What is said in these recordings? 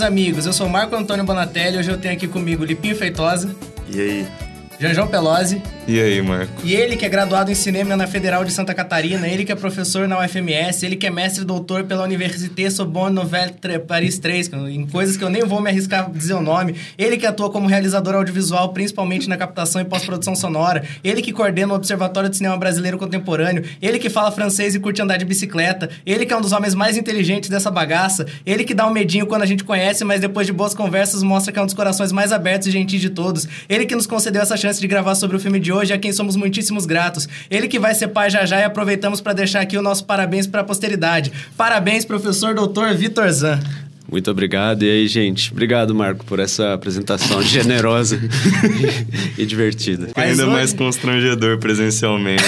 Meus amigos. Eu sou Marco Antônio Bonatelli. Hoje eu tenho aqui comigo Lipinho Feitosa. E aí? Janjão Pelosi. E aí, Marco? E ele que é graduado em cinema na Federal de Santa Catarina, ele que é professor na UFMS, ele que é mestre e doutor pela Université Sorbonne Nouvelle Paris 3, em coisas que eu nem vou me arriscar a dizer o nome. Ele que atua como realizador audiovisual, principalmente na captação e pós-produção sonora. Ele que coordena o Observatório de Cinema Brasileiro Contemporâneo. Ele que fala francês e curte andar de bicicleta. Ele que é um dos homens mais inteligentes dessa bagaça. Ele que dá um medinho quando a gente conhece, mas depois de boas conversas mostra que é um dos corações mais abertos e gentis de todos. Ele que nos concedeu essa chance de gravar sobre o filme de hoje, a quem somos muitíssimos gratos. Ele que vai ser pai já já e aproveitamos para deixar aqui o nosso parabéns para a posteridade. Parabéns, professor doutor Vitor Zan. Muito obrigado. E aí, gente? Obrigado, Marco, por essa apresentação generosa e, divertida. Mas ainda hoje... mais constrangedor presencialmente.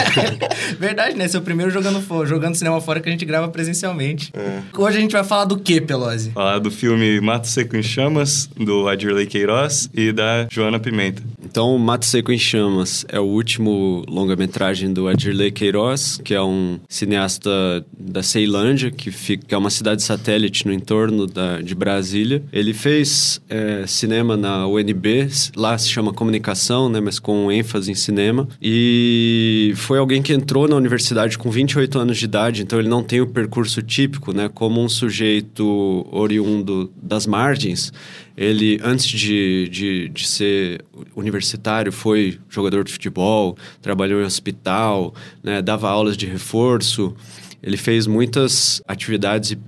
Verdade, né? Esse é o primeiro jogando, jogando cinema fora que a gente grava presencialmente. É. Hoje a gente vai falar do que, Pelosi? Falar do filme Mato Seco em Chamas, do Adirley Queiroz e da Joana Pimenta. Então, Mato Seco em Chamas é o último longa-metragem do Adirley Queiroz, que é um cineasta da Ceilândia, que, fica, que é uma cidade satélite no entorno da, de Brasília. Ele fez é, cinema na UNB, lá se chama comunicação, né, mas com ênfase em cinema. E foi alguém que entrou na universidade com 28 anos de idade, então ele não tem o percurso típico, né, como um sujeito oriundo das margens. Ele, antes de, de, de ser universitário, foi jogador de futebol, trabalhou em hospital, né, dava aulas de reforço. Ele fez muitas atividades e,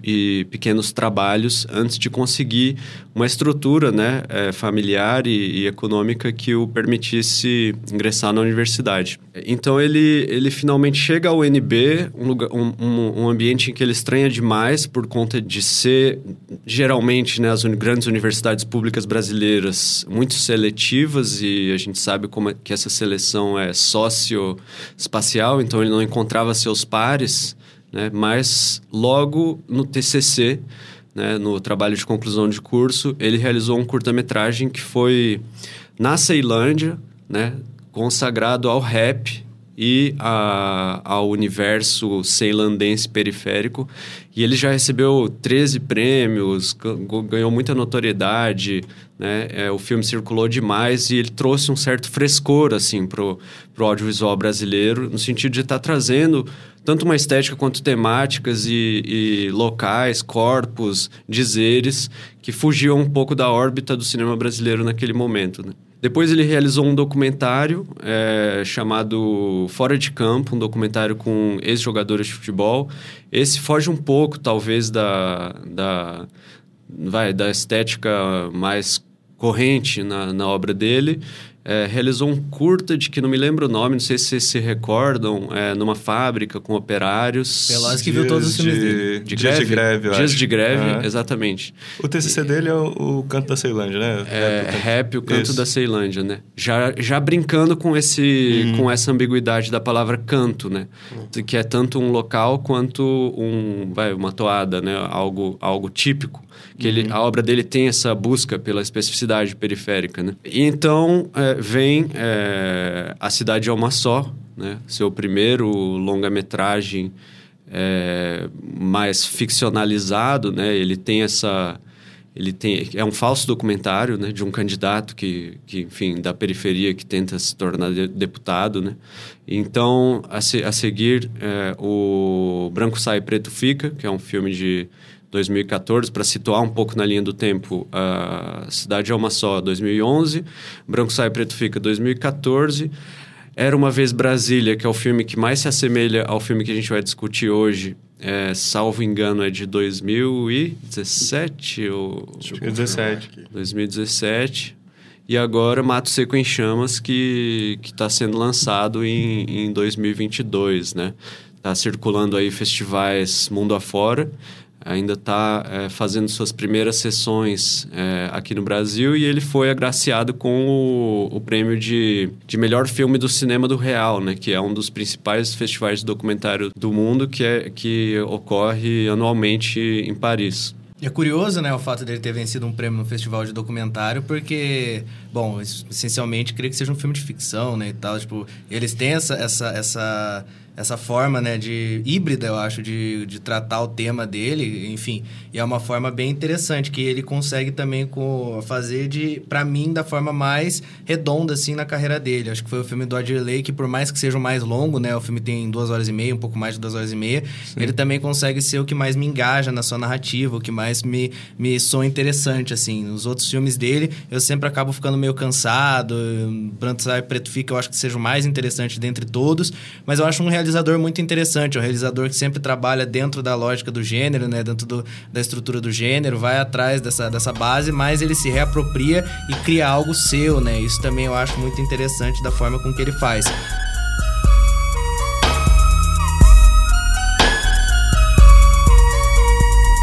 e pequenos trabalhos antes de conseguir uma estrutura né, é, familiar e, e, econômica que o permitisse ingressar na universidade. Então ele, ele finalmente chega ao UNB, um, lugar, um, um, ambiente em que ele estranha demais por conta de ser, geralmente, né, as uni grandes universidades públicas brasileiras muito seletivas e a gente sabe como é que essa seleção é socioespacial, então ele não encontrava seus pares né? Mas logo no TCC, né, no trabalho de conclusão de curso, ele realizou um curta-metragem que foi na Ceilândia, né, consagrado ao rap e a, ao universo ceilandense periférico. E ele já recebeu 13 prêmios, ganhou muita notoriedade, né? É, o filme circulou demais e ele trouxe um certo frescor, assim, pro, pro audiovisual brasileiro, no sentido de estar tá trazendo tanto uma estética quanto temáticas e, e, locais, corpos, dizeres que fugiam um pouco da órbita do cinema brasileiro naquele momento. Né? Depois ele realizou um documentário é, chamado Fora de Campo, um documentário com ex-jogadores de futebol. Esse foge um pouco, talvez, da, da, vai, da estética mais corrente na, na obra dele, é, realizou um curta de que não me lembro o nome, não sei se vocês se recordam, é, numa fábrica com operários. Pelas que viu todos os filmes dele. De Dias greve, de greve, eu Dias acho. de greve, uhum. exatamente. O TCC e, dele é o, o, Canto da Ceilândia, né? É, rap, rap o Canto Isso. da Ceilândia, né? Já, já brincando com, esse, uhum. com essa ambiguidade da palavra canto, né? Uhum. Que é tanto um local quanto um, vai, uma toada, né? Algo, algo típico que ele, uhum. a obra dele tem essa busca pela especificidade periférica, né? E então é, vem é, A Cidade é Uma Só, né? Seu primeiro longa-metragem é, mais ficcionalizado, né? Ele tem essa... Ele tem, é um falso documentário né, de um candidato que, que, enfim, da periferia que tenta se tornar de, deputado. Né? Então, a, se, a seguir, é, o Branco Sai Preto Fica, que é um filme de 2014, para situar um pouco na linha do tempo, a Cidade é uma só, 2011, Branco Sai Preto Fica, 2014, Era Uma Vez Brasília, que é o filme que mais se assemelha ao filme que a gente vai discutir hoje, é, salvo engano, é de 2017 ou... 2017. 2017. E agora Mato Seco em Chamas, que está sendo lançado em, em 2022, né? Está circulando aí festivais mundo afora ainda está é, fazendo suas primeiras sessões é, aqui no Brasil e ele foi agraciado com o, o, prêmio de, de melhor filme do cinema do real, né, que é um dos principais festivais de documentário do mundo que, é, que ocorre anualmente em Paris. É curioso, né, o fato dele ter vencido um prêmio no festival de documentário, porque, bom, essencialmente, creio que seja um filme de ficção, né, e tal. Tipo, eles têm essa, essa, essa essa forma, né, de híbrida, eu acho, de, de tratar o tema dele, enfim. E é uma forma bem interessante que ele consegue também com, fazer de, para mim, da forma mais redonda, assim, na carreira dele. Acho que foi o filme do Adirley, que por mais que seja o mais longo, né, o filme tem duas horas e meia, um pouco mais de duas horas e meia, Sim. ele também consegue ser o que mais me engaja na sua narrativa, o que mais me, me soa interessante, assim. Nos outros filmes dele, eu sempre acabo ficando meio cansado, Branco Sai Preto Fica, eu acho que seja o mais interessante dentre todos, mas eu acho um realizador muito interessante, é um realizador que sempre trabalha dentro da lógica do gênero, né? Dentro do, da estrutura do gênero, vai atrás dessa, dessa base, mas ele se reapropria e cria algo seu, né? Isso também eu acho muito interessante da forma com que ele faz.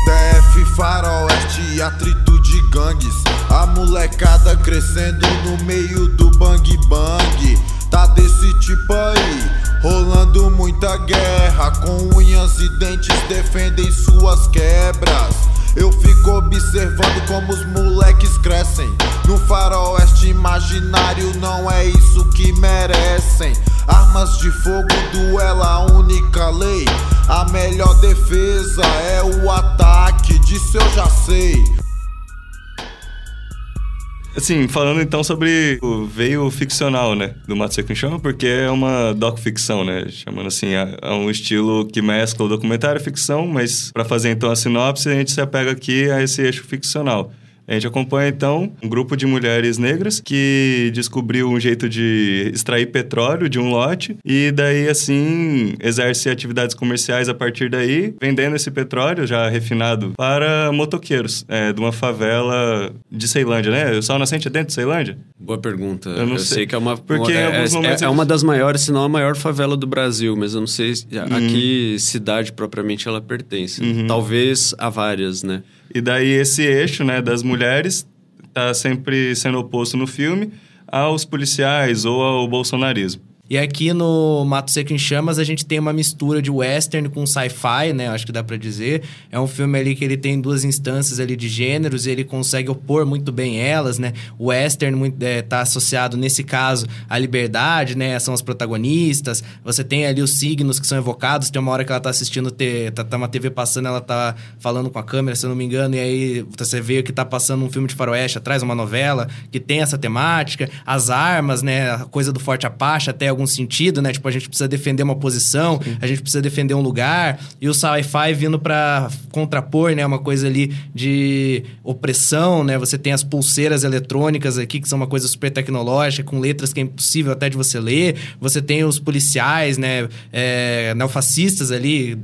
DF Faroeste, atrito de gangues A molecada crescendo no meio do bang bang Tá desse tipo aí Rolando muita guerra, com unhas e dentes defendem suas quebras. Eu fico observando como os moleques crescem. No faroeste imaginário não é isso que merecem. Armas de fogo, duela, a única lei. A melhor defesa é o ataque, disso eu já sei. Assim, falando então sobre o veio ficcional, né, do Mato Seco em Chama, porque é uma doc-ficção, né, chamando assim, é, é um estilo que mescla o documentário e ficção, mas para fazer então a sinopse, a gente se apega aqui a esse eixo ficcional. A gente acompanha então um grupo de mulheres negras que descobriu um jeito de extrair petróleo de um lote e daí assim exerce atividades comerciais a partir daí, vendendo esse petróleo já refinado para motoqueiros é, de uma favela de Ceilândia, né? O Sol Nascente é dentro de Ceilândia? Boa pergunta. Eu, não eu sei. sei. que é uma porque é, é, é, uma das maiores, se não a maior favela do Brasil, mas eu não sei a uhum. que cidade propriamente ela pertence. Uhum. Talvez a várias, né? E daí esse eixo, né, das mulheres está sempre sendo oposto no filme aos policiais ou ao bolsonarismo. E aqui no Mato Seco em Chamas a gente tem uma mistura de western com sci-fi, né? Acho que dá para dizer. É um filme ali que ele tem duas instâncias ali de gêneros e ele consegue opor muito bem elas, né? O western muito, é, tá associado, nesse caso, à liberdade, né? São as protagonistas. Você tem ali os signos que são evocados. Tem uma hora que ela tá assistindo, te, tá, tá uma TV passando, ela tá falando com a câmera, se eu não me engano, e aí você vê que tá passando um filme de faroeste atrás, uma novela que tem essa temática. As armas, né? A coisa do Forte Apache até algum sentido, né? Tipo, a gente precisa defender uma posição, Sim. a gente precisa defender um lugar. E o sci-fi vindo para contrapor, né? Uma coisa ali de opressão, né? Você tem as pulseiras eletrônicas aqui, que são uma coisa super tecnológica, com letras que é impossível até de você ler. Você tem os policiais, né? É, neofascistas ali,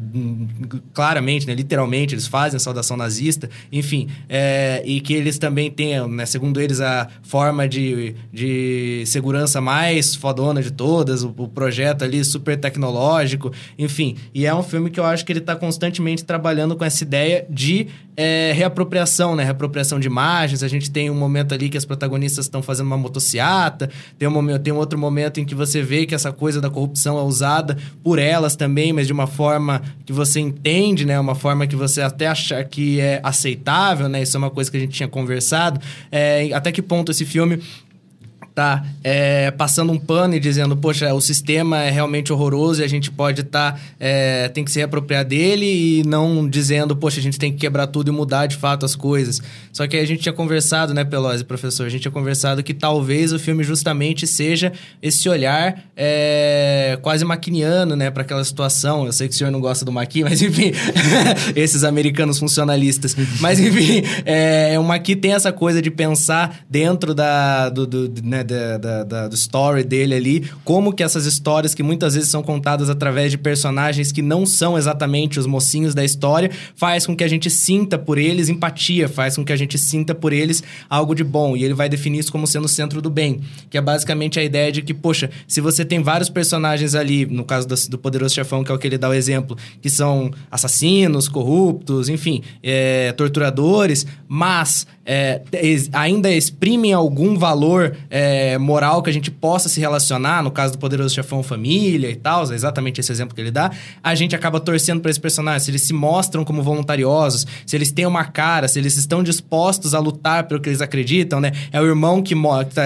claramente, né? Literalmente, eles fazem a saudação nazista. Enfim, é, e que eles também têm, né? Segundo eles, a forma de, de segurança mais fodona de todas todas, o, o, projeto ali super tecnológico, enfim. E é um filme que eu acho que ele está constantemente trabalhando com essa ideia de é, reapropriação, né? Reapropriação de imagens. A gente tem um momento ali que as protagonistas estão fazendo uma motociata, tem um, momento, tem um outro momento em que você vê que essa coisa da corrupção é usada por elas também, mas de uma forma que você entende, né? Uma forma que você até acha que é aceitável, né? Isso é uma coisa que a gente tinha conversado. É, até que ponto esse filme tá é, passando um pano e dizendo, poxa, o sistema é realmente horroroso e a gente pode estar, tá, é, tem que se reapropriar dele e não dizendo, poxa, a gente tem que quebrar tudo e mudar de fato as coisas. Só que a gente tinha conversado, né, Pelosi, professor, a gente tinha conversado que talvez o filme justamente seja esse olhar é, quase maquiniano, né, para aquela situação. Eu sei que o senhor não gosta do maqui, mas enfim, esses americanos funcionalistas. Mas enfim, é, o maqui tem essa coisa de pensar dentro da, do, do né, da, da, da, do story dele ali, como que essas histórias que muitas vezes são contadas através de personagens que não são exatamente os mocinhos da história, faz com que a gente sinta por eles empatia, faz com que a gente sinta por eles algo de bom. E ele vai definir isso como sendo o centro do bem, que é basicamente a ideia de que, poxa, se você tem vários personagens ali, no caso do, do Poderoso Chefão, que é o que ele dá o exemplo, que são assassinos, corruptos, enfim, é, torturadores, mas é, ainda exprimem algum valor é, moral que a gente possa se relacionar, no caso do Poderoso Chefão Família e tal, é exatamente esse exemplo que ele dá, a gente acaba torcendo para esse personagem. Se eles se mostram como voluntariosos, se eles têm uma cara, se eles estão dispostos a lutar pelo que eles acreditam, né? É o irmão que,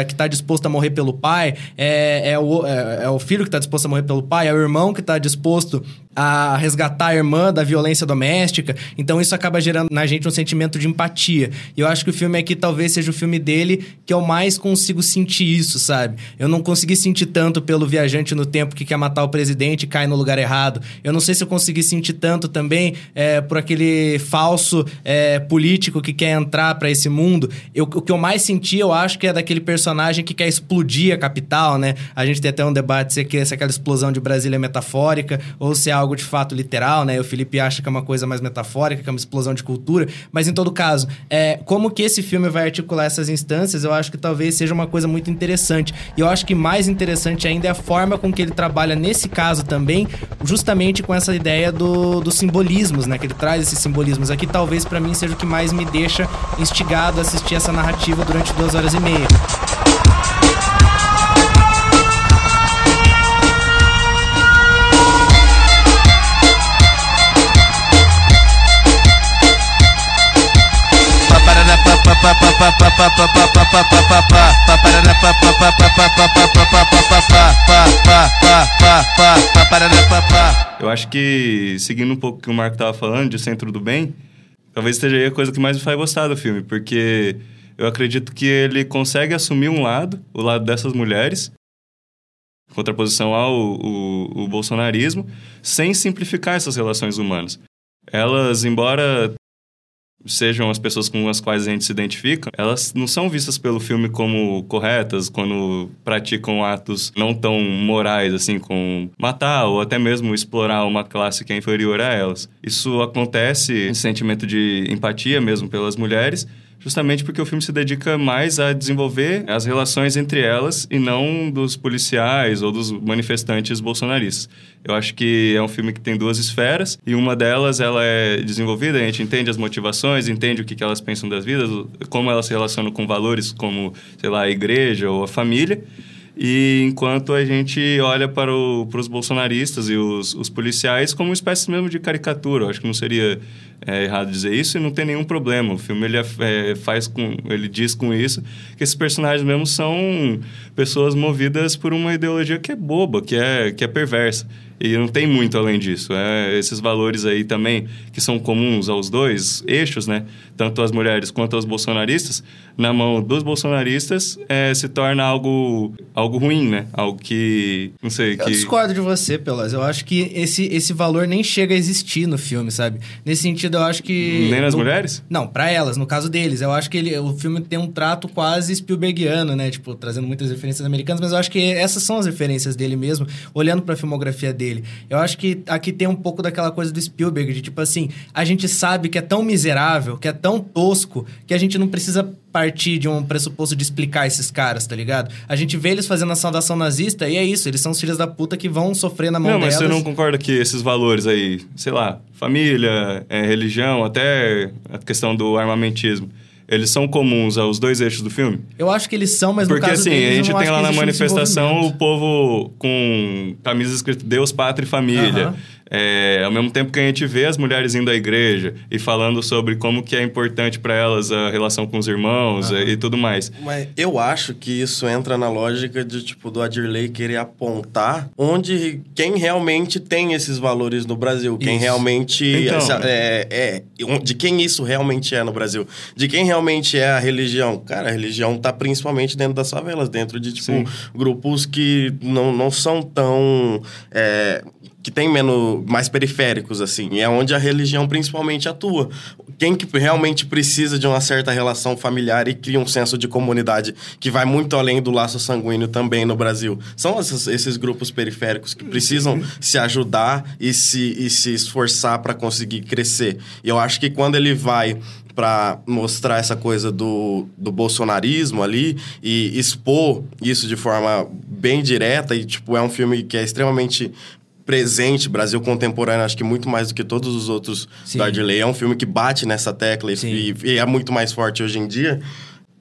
que, tá, disposto a morrer pelo pai, é, é, o, é, é o filho que tá disposto a morrer pelo pai, é o irmão que tá disposto a resgatar a irmã da violência doméstica. Então isso acaba gerando na gente um sentimento de empatia. E eu acho que o filme aqui talvez seja o filme dele que eu mais consigo sentir isso, sabe? Eu não consegui sentir tanto pelo viajante no tempo que quer matar o presidente e cai no lugar errado. Eu não sei se eu consegui sentir tanto também é, por aquele falso é, político que quer entrar para esse mundo. Eu, o que eu mais senti, eu acho que é daquele personagem que quer explodir a capital, né? A gente tem até um debate se, se aquela explosão de Brasília é metafórica ou se é algo algo de fato literal, né? O Felipe acha que é uma coisa mais metafórica, que é uma explosão de cultura. Mas em todo caso, é, como que esse filme vai articular essas instâncias, eu acho que talvez seja uma coisa muito interessante. E eu acho que mais interessante ainda é a forma com que ele trabalha nesse caso também, justamente com essa ideia do, dos simbolismos, né? Que ele traz esses simbolismos aqui, talvez para mim seja o que mais me deixa instigado a assistir essa narrativa durante duas horas e meia. Eu acho que, seguindo um pouco o que o Marco estava falando, de Centro do Bem, talvez seja a coisa que mais me faz gostar do filme, porque eu acredito que ele consegue assumir um lado, o lado dessas mulheres, em contraposição ao o, o bolsonarismo, sem simplificar essas relações humanas. Elas, embora sejam as pessoas com as quais a gente se identifica, elas não são vistas pelo filme como corretas quando praticam atos não tão morais, assim, com matar ou até mesmo explorar uma classe que é inferior a elas. Isso acontece, esse sentimento de empatia mesmo pelas mulheres, justamente porque o filme se dedica mais a desenvolver as relações entre elas e não dos policiais ou dos manifestantes bolsonaristas. Eu acho que é um filme que tem duas esferas e uma delas ela é desenvolvida, a gente entende as motivações, entende o que, elas pensam das vidas, como elas se relacionam com valores como, sei lá, a igreja ou a família. E enquanto a gente olha para, o, para os bolsonaristas e os, os policiais como uma espécie mesmo de caricatura, eu acho que não seria é errado dizer isso e não tem nenhum problema. O filme ele é, faz com, ele diz com isso que esses personagens mesmo são pessoas movidas por uma ideologia que é boba, que é, que é perversa. E não tem muito além disso. É, esses valores aí também, que são comuns aos dois eixos, né? Tanto as mulheres quanto aos bolsonaristas, na mão dos bolsonaristas, é, se torna algo, algo ruim, né? Algo que, não sei... Eu que... discordo de você, Pelas. Eu acho que esse, esse valor nem chega a existir no filme, sabe? Nesse sentido, eu acho que... Nem nas no... mulheres? Não, para elas, no caso deles. Eu acho que ele, o filme tem um trato quase Spielbergiano, né? Tipo, trazendo muitas referências americanas, mas eu acho que essas são as referências dele mesmo, olhando para a filmografia dele. Eu acho que aqui tem um pouco daquela coisa do Spielberg, de tipo assim, a gente sabe que é tão miserável, que é tão tosco, que a gente não precisa partir de um pressuposto de explicar esses caras, tá ligado? A gente vê eles fazendo a saudação nazista e é isso, eles são os filhos da puta que vão sofrer na mão não, mas delas. você não concorda que esses valores aí, sei lá, família, é, religião, até a questão do armamentismo, eles são comuns aos dois eixos do filme? Eu acho que eles são, mas Porque, no caso assim, deles, a gente tem lá na manifestação o povo com camisas escrito Deus, Pátria e Família. É, ao mesmo tempo que a gente vê as mulheres indo à igreja e falando sobre como que é importante para elas a relação com os irmãos e tudo mais. Mas eu acho que isso entra na lógica de, tipo, do Adirley querer apontar onde quem realmente tem esses valores no Brasil. Quem Isso. realmente... Então. essa- é, é, de quem isso realmente é no Brasil. De quem realmente é a religião. Cara, a religião tá principalmente dentro das favelas. Dentro de, tipo, Sim. grupos que não, não são tão... é, que tem menos mais periféricos assim, e é onde a religião principalmente atua. Quem que realmente precisa de uma certa relação familiar e cria um senso de comunidade que vai muito além do laço sanguíneo também no Brasil. São esses, esses grupos periféricos que precisam se ajudar e se, e se esforçar para conseguir crescer. E eu acho que quando ele vai para mostrar essa coisa do, do bolsonarismo ali e expor isso de forma bem direta e tipo é um filme que é extremamente presente, Brasil contemporâneo, acho que muito mais do que todos os outros Sim. do Adley. É um filme que bate nessa tecla e, e- é muito mais forte hoje em dia.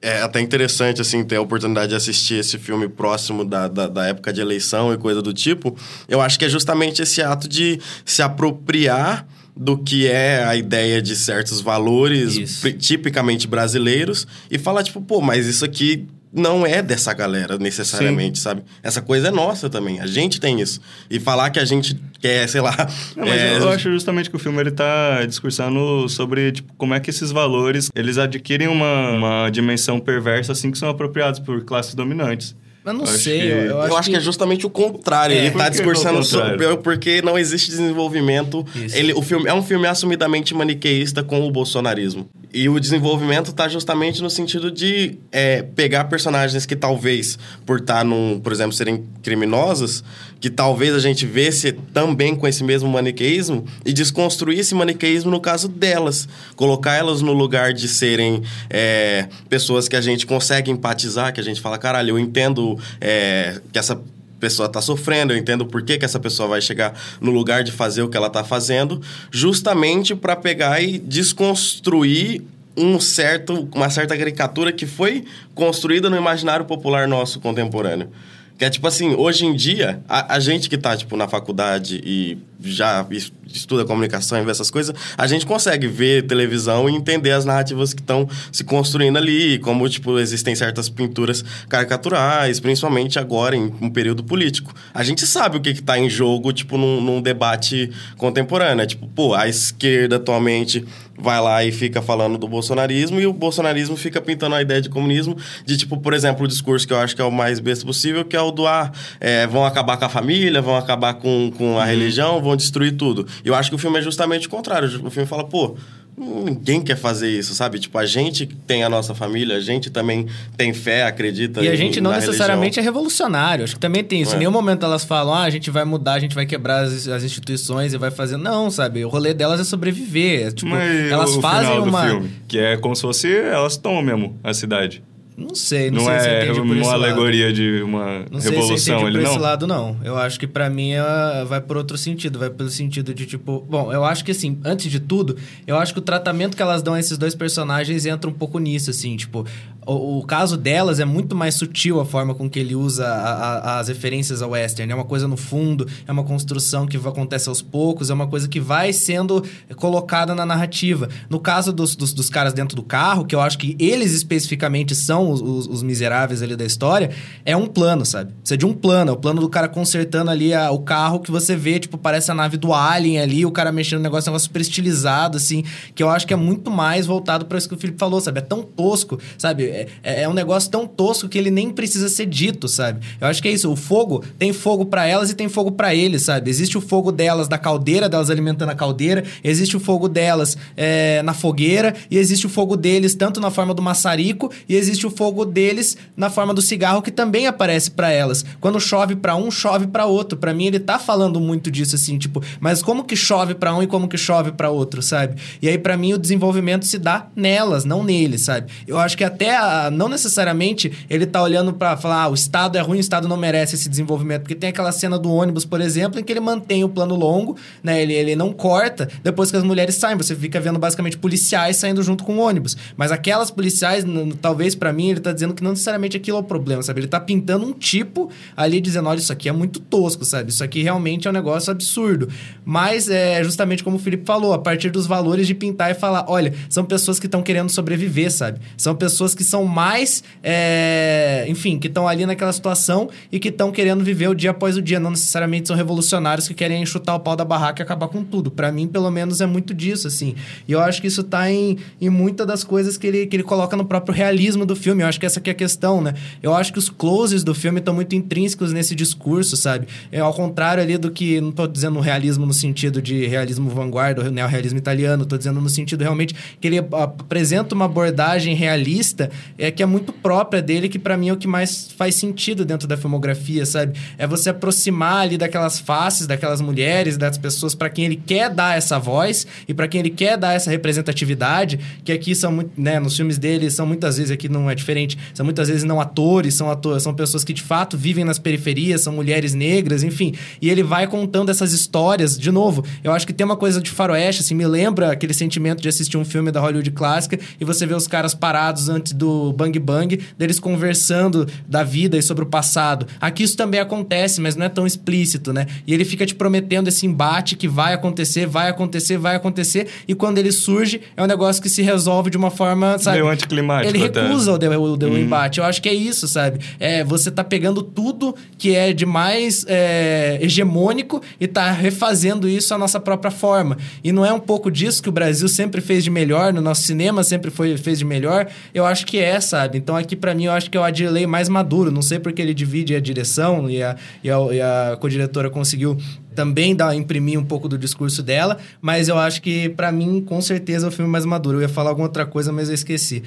é até interessante, assim, ter a oportunidade de assistir esse filme próximo da, da, da, época de eleição e coisa do tipo. Eu acho que é justamente esse ato de se apropriar do que é a ideia de certos valores tipicamente brasileiros e falar, tipo, pô, mas isso aqui não é dessa galera necessariamente, Sim. sabe? Essa coisa é nossa também. A gente tem isso. E falar que a gente quer, sei lá. Não, mas é... eu acho justamente que o filme ele tá discursando sobre tipo, como é que esses valores eles adquirem uma, uma dimensão perversa assim que são apropriados por classes dominantes. Eu não acho sei. Que... Eu, eu, acho, eu acho que... que... é justamente o contrário. É, ele tá discursando sobre. Porque não existe desenvolvimento. Ele, o filme é um filme assumidamente maniqueísta com o bolsonarismo. E o desenvolvimento tá justamente no sentido de é, pegar personagens que talvez, por estar tá num, por exemplo, serem criminosos, que talvez a gente vesse também com esse mesmo maniqueísmo e desconstruir esse maniqueísmo no caso delas. Colocar elas no lugar de serem é, pessoas que a gente consegue empatizar, que a gente fala, caralho, eu entendo é, que essa pessoa está sofrendo, eu entendo por que, que essa pessoa vai chegar no lugar de fazer o que ela está fazendo, justamente para pegar e desconstruir um certo, uma certa caricatura que foi construída no imaginário popular nosso contemporâneo. Que é tipo assim, hoje em dia, a, a gente que tá, tipo, na faculdade e já estuda comunicação e vê essas coisas, a gente consegue ver televisão e entender as narrativas que estão se construindo ali, como, tipo, existem certas pinturas caricaturais, principalmente agora em um período político. A gente sabe o que está em jogo, tipo, num, num debate contemporâneo. É tipo, pô, a esquerda atualmente vai lá e fica falando do bolsonarismo e o bolsonarismo fica pintando a ideia de comunismo de, tipo, por exemplo, o discurso que eu acho que é o mais besta possível, que é o do, ah, é, vão acabar com a família, vão acabar com, com a uhum. religião, vão destruir tudo. E eu acho que o filme é justamente o contrário. O filme fala, pô, Ninguém quer fazer isso, sabe? Tipo, a gente tem a nossa família, a gente também tem fé, acredita E a gente não necessariamente religião. é revolucionário. Acho que também tem isso. É. Em nenhum momento elas falam, ah, a gente vai mudar, a gente vai quebrar as, as instituições e vai fazer. Não, sabe? O rolê delas é sobreviver. É, tipo, Mas elas fazem uma. Filme, que é como se fosse elas tomam mesmo a cidade. Não sei, não, não sei é se entende por uma alegoria lado. de uma não revolução, sei se ele por não. esse lado não. Eu acho que para mim é, vai por outro sentido, vai pelo sentido de tipo, bom, eu acho que assim, antes de tudo, eu acho que o tratamento que elas dão a esses dois personagens entra um pouco nisso assim, tipo, o, o, caso delas é muito mais sutil a forma com que ele usa a, a, as referências ao western. É uma coisa no fundo, é uma construção que acontece aos poucos, é uma coisa que vai sendo colocada na narrativa. No caso dos, dos, dos caras dentro do carro, que eu acho que eles especificamente são os, os, os, miseráveis ali da história, é um plano, sabe? Precisa de um plano. É o plano do cara consertando ali a, o carro que você vê, tipo, parece a nave do Alien ali, o cara mexendo no negócio, um negócio super estilizado, assim, que eu acho que é muito mais voltado para isso que o Felipe falou, sabe? É tão tosco, sabe? É, é, é, um negócio tão tosco que ele nem precisa ser dito, sabe? Eu acho que é isso. O fogo tem fogo para elas e tem fogo para eles, sabe? Existe o fogo delas da caldeira, delas alimentando a caldeira, existe o fogo delas é, na fogueira e existe o fogo deles tanto na forma do maçarico e existe o fogo deles na forma do cigarro que também aparece para elas. Quando chove para um, chove para outro. Para mim ele tá falando muito disso assim, tipo, mas como que chove para um e como que chove para outro, sabe? E aí para mim o desenvolvimento se dá nelas, não neles, sabe? Eu acho que até a não necessariamente ele tá olhando para falar, ah, o Estado é ruim, o Estado não merece esse desenvolvimento. Porque tem aquela cena do ônibus, por exemplo, em que ele mantém o plano longo, né? Ele, ele não corta depois que as mulheres saem. Você fica vendo basicamente policiais saindo junto com o ônibus. Mas aquelas policiais, talvez para mim, ele tá dizendo que não necessariamente aquilo é o problema, sabe? Ele tá pintando um tipo ali, dizendo, olha, isso aqui é muito tosco, sabe? Isso aqui realmente é um negócio absurdo. Mas é justamente como o Felipe falou, a partir dos valores de pintar e falar, olha, são pessoas que estão querendo sobreviver, sabe? São pessoas que são mais, é, enfim, que estão ali naquela situação e que estão querendo viver o dia após o dia. Não necessariamente são revolucionários que querem chutar o pau da barraca e acabar com tudo. Para mim, pelo menos, é muito disso, assim. E eu acho que isso tá em, em muitas das coisas que ele, que ele coloca no próprio realismo do filme. Eu acho que essa aqui é a questão, né? Eu acho que os closes do filme estão muito intrínsecos nesse discurso, sabe? É ao contrário ali do que... Não tô dizendo realismo no sentido de realismo vanguarda, neorrealismo italiano. Tô dizendo no sentido realmente que ele apresenta uma abordagem realista é que é muito própria dele, que para mim é o que mais faz sentido dentro da filmografia, sabe? É você aproximar ali daquelas faces, daquelas mulheres, das pessoas para quem ele quer dar essa voz e para quem ele quer dar essa representatividade, que aqui são muito, né, nos filmes dele são muitas vezes aqui não é diferente, são muitas vezes não atores, são atores, são pessoas que de fato vivem nas periferias, são mulheres negras, enfim. E ele vai contando essas histórias, de novo, eu acho que tem uma coisa de faroeste, assim, me lembra aquele sentimento de assistir um filme da Hollywood clássica e você vê os caras parados antes do do Bang Bang, deles conversando da vida e sobre o passado. Aqui isso também acontece, mas não é tão explícito, né? E ele fica te prometendo esse embate que vai acontecer, vai acontecer, vai acontecer, e quando ele surge, é um negócio que se resolve de uma forma, sabe? Meio anticlimático Ele até. recusa o, de- o, o embate. Eu acho que é isso, sabe? É, você tá pegando tudo que é de mais é, hegemônico e tá refazendo isso à nossa própria forma. E não é um pouco disso que o Brasil sempre fez de melhor, no nosso cinema sempre foi, fez de melhor? Eu acho que é, sabe? Então aqui pra mim eu acho que é o Adirley mais maduro. Não sei porque ele divide a direção e a, e a, e a co-diretora conseguiu também dar, imprimir um pouco do discurso dela, mas eu acho que pra mim com certeza é o filme mais maduro. Eu ia falar alguma outra coisa, mas eu esqueci.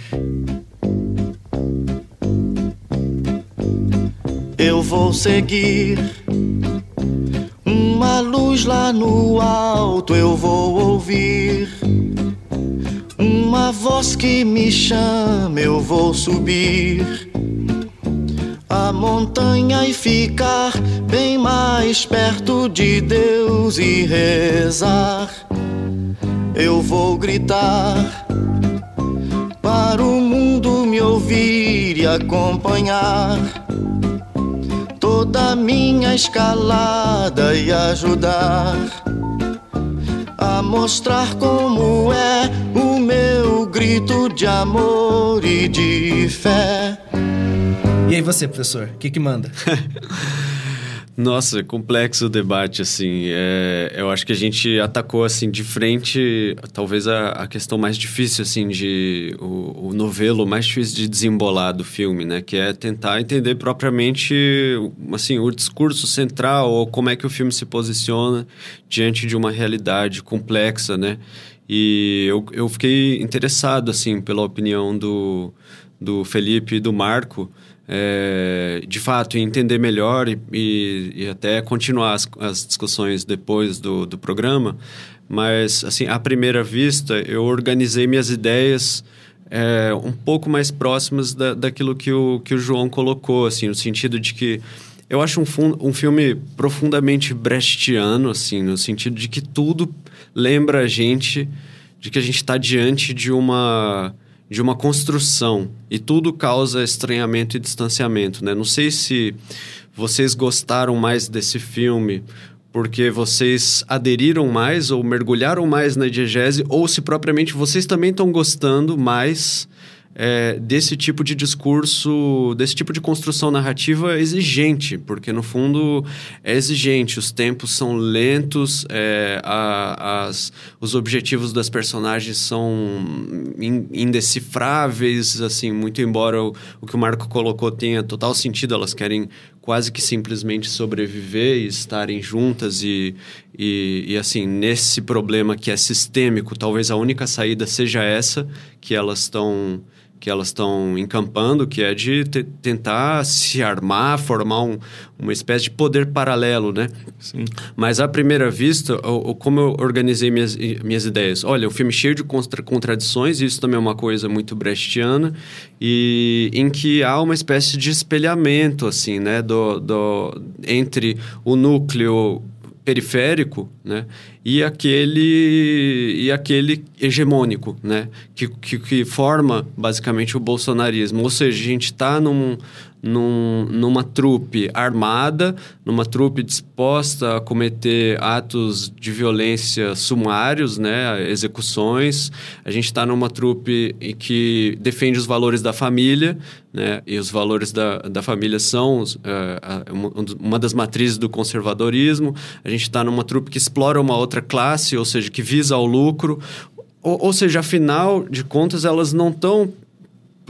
Eu vou seguir uma luz lá no alto, eu vou ouvir uma voz que me chama, eu vou subir a montanha e ficar bem mais perto de Deus e rezar. Eu vou gritar para o mundo me ouvir e acompanhar toda a minha escalada e ajudar mostrar como é o meu grito de amor e de fé. E aí você, professor, o que que manda? Nossa, complexo o debate, assim. É, eu acho que a gente atacou, assim, de frente, talvez a, a questão mais difícil, assim, de... O, o novelo mais difícil de desembolar do filme, né? Que é tentar entender propriamente, assim, o discurso central ou como é que o filme se posiciona diante de uma realidade complexa, né? E eu, eu fiquei interessado, assim, pela opinião do, do Felipe e do Marco, é, de fato, entender melhor e, e, e até continuar as, as discussões depois do, do programa. Mas, assim, à primeira vista, eu organizei minhas ideias é, um pouco mais próximas da, daquilo que o, que o João colocou, assim, no sentido de que eu acho um, um filme profundamente brechtiano, assim, no sentido de que tudo lembra a gente de que a gente está diante de uma de uma construção e tudo causa estranhamento e distanciamento, né? Não sei se vocês gostaram mais desse filme porque vocês aderiram mais ou mergulharam mais na diegese ou se propriamente vocês também estão gostando mais é, desse tipo de discurso, desse tipo de construção narrativa exigente, porque no fundo é exigente, os tempos são lentos, é, a- as, os objetivos das personagens são in- indecifráveis, assim, muito embora o, o que o Marco colocou tenha total sentido, elas querem quase que simplesmente sobreviver e estarem juntas e, e, e, assim, nesse problema que é sistêmico, talvez a única saída seja essa que elas estão que elas estão encampando, que é de te- tentar se armar, formar um, uma espécie de poder paralelo, né? Sim. Mas à primeira vista, o, o- como eu organizei minhas, minhas ideias? Olha, um filme cheio de contra- contradições, isso também é uma coisa muito brechtiana, e em que há uma espécie de espelhamento, assim, né, do, do, entre o núcleo periférico, né, e aquele e aquele hegemônico, né, que, que, que forma basicamente o bolsonarismo. Ou seja, a gente está num, num, numa trupe armada, numa trupe disposta a cometer atos de violência sumários, né, execuções. A gente está numa trupe que defende os valores da família, né, e os valores da, da família são uma- uma das matrizes do conservadorismo. A gente está numa trupe que explora uma outra classe, ou seja, que visa ao lucro. Ou, ou seja, afinal de contas, elas não estão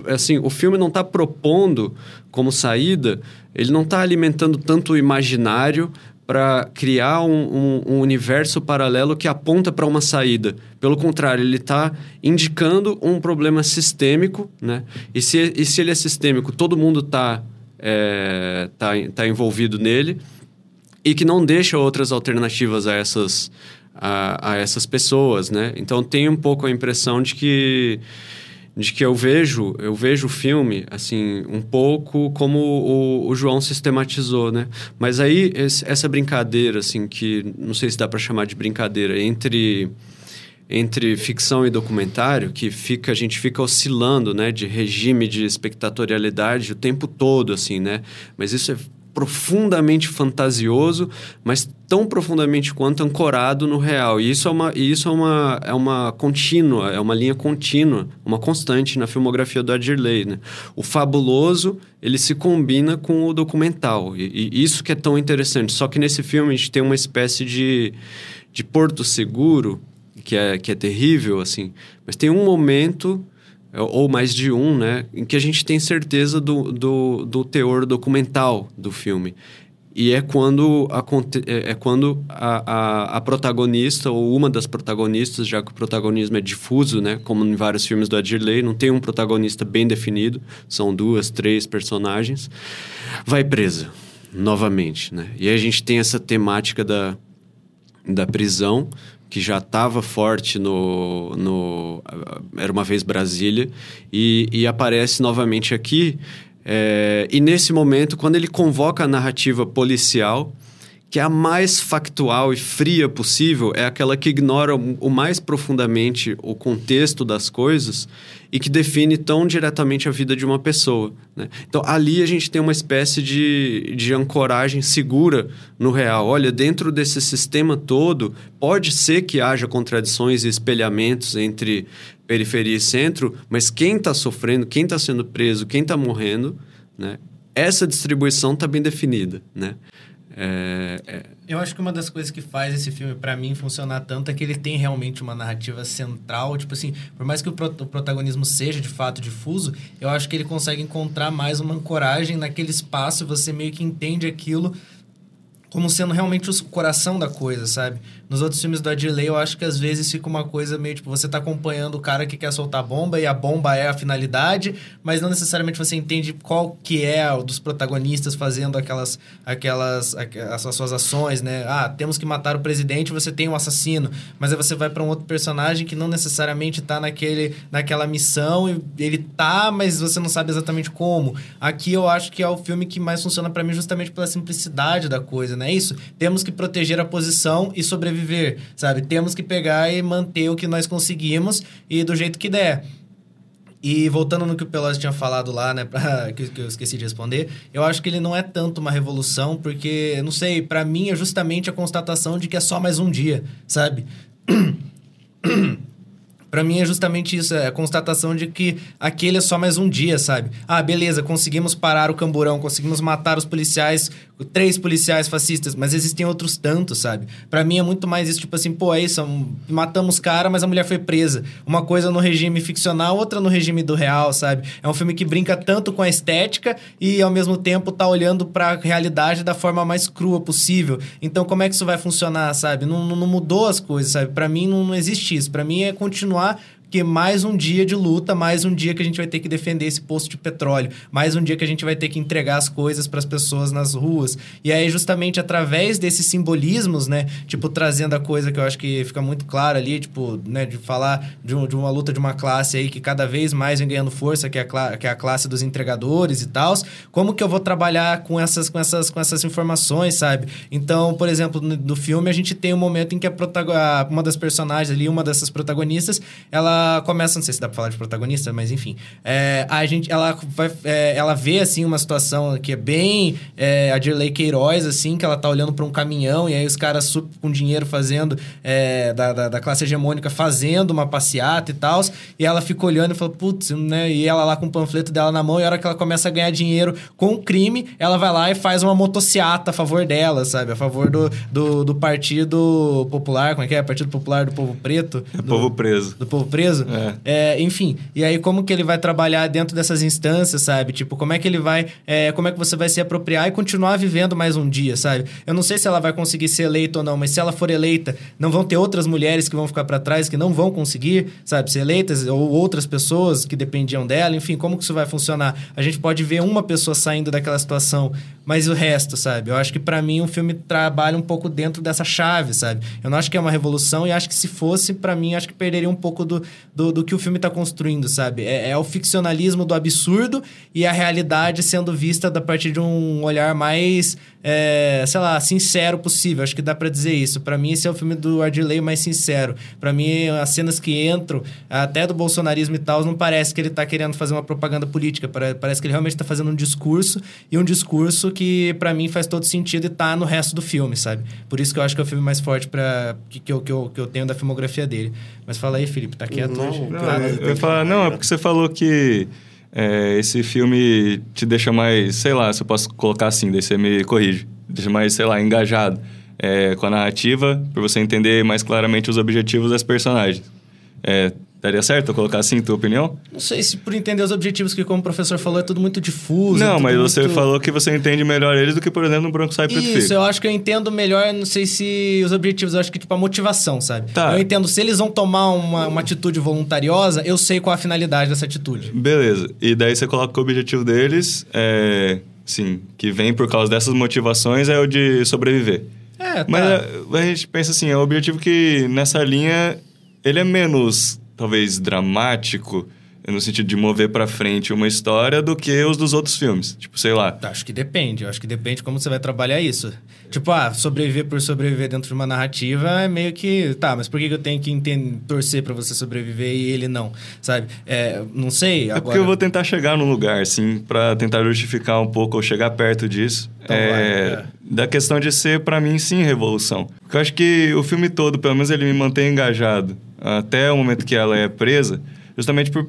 assim, o filme não está propondo como saída, ele não está alimentando tanto o imaginário para criar um, um- um universo paralelo que aponta para uma saída. Pelo contrário, ele está indicando um problema sistêmico, né? E se, e se ele é sistêmico, todo mundo está é, tá, tá envolvido nele e que não deixa outras alternativas a essas, a, a essas pessoas, né? Então tem um pouco a impressão de que de que eu vejo eu vejo o filme assim um pouco como o, o João sistematizou, né? Mas aí esse- essa brincadeira assim que não sei se dá para chamar de brincadeira entre entre ficção e documentário que fica a gente fica oscilando, né, de regime de espectatorialidade o tempo todo assim, né? Mas isso é profundamente fantasioso, mas tão profundamente quanto ancorado no real. E isso é uma, isso é uma, é uma contínua, é uma linha contínua, uma constante na filmografia do Adirley. Né? O fabuloso, ele se combina com o documental. E, e, isso que é tão interessante. Só que nesse filme a gente tem uma espécie de, de porto seguro, que é, que é terrível, assim. Mas tem um momento ou mais de um, né, em que a gente tem certeza do, do, do teor documental do filme. E é quando, a, é, é quando a, a, a, protagonista, ou uma das protagonistas, já que o protagonismo é difuso, né? Como em vários filmes do Adirley, não tem um protagonista bem definido, são duas, três personagens, vai presa, novamente, né? E a gente tem essa temática da, da prisão, que já estava forte no, no Era Uma Vez Brasília, e, e aparece novamente aqui. É, e nesse momento, quando ele convoca a narrativa policial, que é a mais factual e fria possível, é aquela que ignora o mais profundamente o contexto das coisas e que define tão diretamente a vida de uma pessoa. Né? Então, ali a gente tem uma espécie de, de ancoragem segura no real. Olha, dentro desse sistema todo, pode ser que haja contradições e espelhamentos entre periferia e centro, mas quem está sofrendo, quem está sendo preso, quem está morrendo, né? essa distribuição está bem definida. Né? É, é... Eu acho que uma das coisas que faz esse filme, para mim, funcionar tanto é que ele tem realmente uma narrativa central. Tipo assim, por mais que o, pro o, protagonismo seja de fato difuso, eu acho que ele consegue encontrar mais uma ancoragem naquele espaço você meio que entende aquilo como sendo realmente o coração da coisa, sabe? Nos outros filmes do Adirley, eu acho que às vezes fica uma coisa meio tipo, você tá acompanhando o cara que quer soltar bomba e a bomba é a finalidade, mas não necessariamente você entende qual que é o dos protagonistas fazendo aquelas, aquelas, as suas ações, né? Ah, temos que matar o presidente, você tem um assassino, mas aí você vai para um outro personagem que não necessariamente tá naquele, naquela missão e ele tá, mas você não sabe exatamente como. Aqui eu acho que é o filme que mais funciona para mim justamente pela simplicidade da coisa, não é isso? Temos que proteger a posição e sobreviver, sabe? Temos que pegar e manter o que nós conseguimos e do jeito que der. E voltando no que o Pelosi tinha falado lá, né, pra, que, que eu esqueci de responder, eu acho que ele não é tanto uma revolução, porque, não sei, para mim é justamente a constatação de que é só mais um dia, sabe? Para mim é justamente isso, é a constatação de que aquele é só mais um dia, sabe? Ah, beleza, conseguimos parar o camburão, conseguimos matar os policiais, três policiais fascistas, mas existem outros tantos, sabe? Para mim é muito mais isso, tipo assim, pô, é isso, matamos cara, mas a mulher foi presa. Uma coisa no regime ficcional, outra no regime do real, sabe? É um filme que brinca tanto com a estética e ao mesmo tempo tá olhando para a realidade da forma mais crua possível. Então, como é que isso vai funcionar, sabe? Não, não mudou as coisas, sabe? Para mim não, não existe isso. Para mim é continuar continuar que mais um dia de luta, mais um dia que a gente vai ter que defender esse posto de petróleo, mais um dia que a gente vai ter que entregar as coisas para as pessoas nas ruas. E aí, justamente através desses simbolismos, né? Tipo, trazendo a coisa que eu acho que fica muito clara ali, tipo, né? De falar de, um, de uma luta de uma classe aí que cada vez mais vem ganhando força, que é a, que é a classe dos entregadores e tal. Como que eu vou trabalhar com essas, com essas, com essas informações, sabe? Então, por exemplo, no, no filme a gente tem um momento em que a, uma das personagens ali, uma dessas protagonistas, ela começa, não sei se dá pra falar de protagonista, mas enfim. É, a gente, ela, vai, é, ela vê, assim, uma situação que é bem é, a Dirley Queiroz, assim, que ela tá olhando para um caminhão e aí os caras super com dinheiro fazendo, é, da, da, da, classe hegemônica, fazendo uma passeata e tal. E ela fica olhando e fala, putz, né? E ela lá com o panfleto dela na mão e a hora que ela começa a ganhar dinheiro com o crime, ela vai lá e faz uma motociata a favor dela, sabe? A favor do, do, do Partido Popular, como é que é? Partido Popular do Povo Preto. É do, povo preso. Do Povo Preso preso. É. É, enfim, e aí como que ele vai trabalhar dentro dessas instâncias, sabe? Tipo, como é que ele vai... É, como é que você vai se apropriar e continuar vivendo mais um dia, sabe? Eu não sei se ela vai conseguir ser eleita ou não, mas se ela for eleita, não vão ter outras mulheres que vão ficar para trás, que não vão conseguir, sabe, ser eleitas, ou outras pessoas que dependiam dela, enfim, como que isso vai funcionar? A gente pode ver uma pessoa saindo daquela situação, mas o resto, sabe? Eu acho que para mim o filme trabalha um pouco dentro dessa chave, sabe? Eu não acho que é uma revolução e acho que se fosse, para mim, acho que perderia um pouco do, do, do que o filme está construindo, sabe? É, é, o ficcionalismo do absurdo e a realidade sendo vista a partir de um olhar mais, é, sei lá, sincero possível. Acho que dá para dizer isso. Para mim, esse é o filme do Ardilei mais sincero. Para mim, as cenas que entram, até do bolsonarismo e tal, não parece que ele tá querendo fazer uma propaganda política. Parece que ele realmente está fazendo um discurso e um discurso que, para mim, faz todo sentido e tá no resto do filme, sabe? Por isso que eu acho que é o filme mais forte para que, que, eu, que, eu, que eu tenho da filmografia dele. Mas fala aí, Felipe, tá quieto não, hoje? Não, eu ia falar, não, é porque você falou que é, esse filme te deixa mais, sei lá, se eu posso colocar assim, daí você me corrige, deixa mais, sei lá, engajado é, com a narrativa, para você entender mais claramente os objetivos das personagens. É, Daria certo eu colocar assim, tua opinião? Não sei se por entender os objetivos, que como o professor falou, é tudo muito difuso. Não, mas muito... você falou que você entende melhor eles do que, por exemplo, no Branco Sai Preto Isso, eu acho que eu entendo melhor, não sei se os objetivos, eu acho que tipo a motivação, sabe? Tá. Eu entendo, se eles vão tomar uma, uma atitude voluntariosa, eu sei qual a finalidade dessa atitude. Beleza, e daí você coloca que o objetivo deles é, sim, que vem por causa dessas motivações é o de sobreviver. É, tá. Mas a, a gente pensa assim, é um objetivo que nessa linha ele é menos talvez dramático no sentido de mover para frente uma história do que os dos outros filmes. Tipo, sei lá. Acho que depende. Eu acho que depende como você vai trabalhar isso. Tipo, ah, sobreviver por sobreviver dentro de uma narrativa é meio que. Tá, mas por que eu tenho que entender, torcer para você sobreviver e ele não? Sabe? É, não sei. Agora... É porque eu vou tentar chegar num lugar, assim, para tentar justificar um pouco ou chegar perto disso. Então é, vai, é. Da questão de ser, para mim, sim, revolução. Porque eu acho que o filme todo, pelo menos, ele me mantém engajado até o momento que ela é presa, justamente por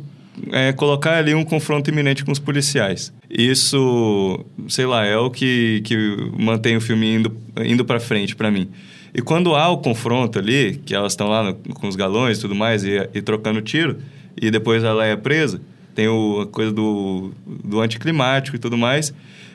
é, colocar ali um confronto iminente com os policiais. Isso, sei lá, é o que, que mantém o filme indo, indo para frente para mim. E quando há o confronto ali, que elas estão lá no, com os galões e tudo mais, e, e, trocando tiro, e depois ela é presa, tem o, a coisa do, do anticlimático e tudo mais,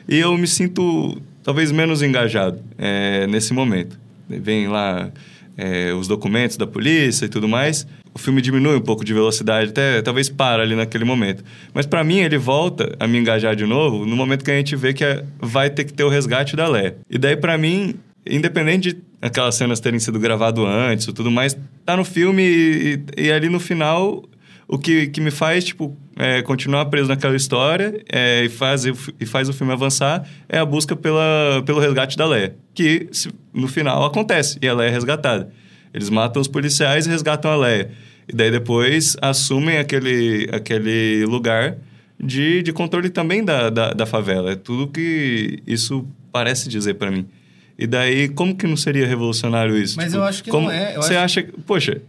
e eu me sinto talvez menos engajado é, nesse momento. Vem lá é, os documentos da polícia e tudo mais, o filme diminui um pouco de velocidade, até talvez para ali naquele momento. Mas para mim ele volta a me engajar de novo no momento que a gente vê que é, vai ter que ter o resgate da Lé. E daí para mim, independente de aquelas cenas terem sido gravado antes e tudo mais, tá no filme e, e ali no final o que, que me faz, tipo, é, continuar preso naquela história é, e, faz, e faz o filme avançar é a busca pela, pelo resgate da Leia. Que se, no final acontece e a Leia é resgatada. Eles matam os policiais e resgatam a Leia. E daí depois assumem aquele, aquele lugar de, de controle também da, da, da favela. É tudo que isso parece dizer para mim. E daí, como que não seria revolucionário isso? Mas tipo, eu acho que como, não é. Você acho... acha... Poxa,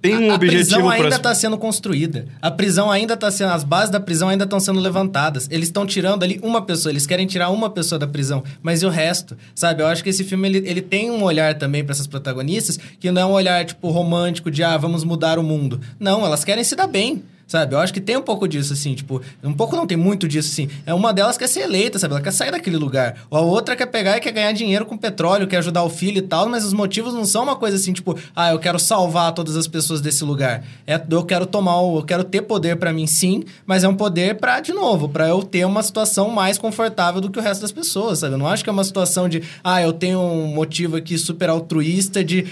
tem um a, objetivo... A prisão ainda pra... está sendo construída. A prisão ainda está sendo... As bases da prisão ainda estão sendo levantadas. Eles estão tirando ali uma pessoa. Eles querem tirar uma pessoa da prisão. Mas e o resto? Sabe? Eu acho que esse filme, ele, ele tem um olhar também para essas protagonistas que não é um olhar, tipo, romântico de, ah, vamos mudar o mundo. Não, elas querem se dar bem. Sabe? Eu acho que tem um pouco disso, assim, tipo, um pouco não tem muito disso, assim. É uma delas quer ser eleita, sabe? Ela quer sair daquele lugar. Ou a outra quer pegar e quer ganhar dinheiro com petróleo, quer ajudar o filho e tal, mas os motivos não são uma coisa assim, tipo, ah, eu quero salvar todas as pessoas desse lugar. É, eu quero tomar, eu quero ter poder para mim, sim, mas é um poder para de novo, para eu ter uma situação mais confortável do que o resto das pessoas, sabe? Eu não acho que é uma situação de, ah, eu tenho um motivo aqui super altruísta de,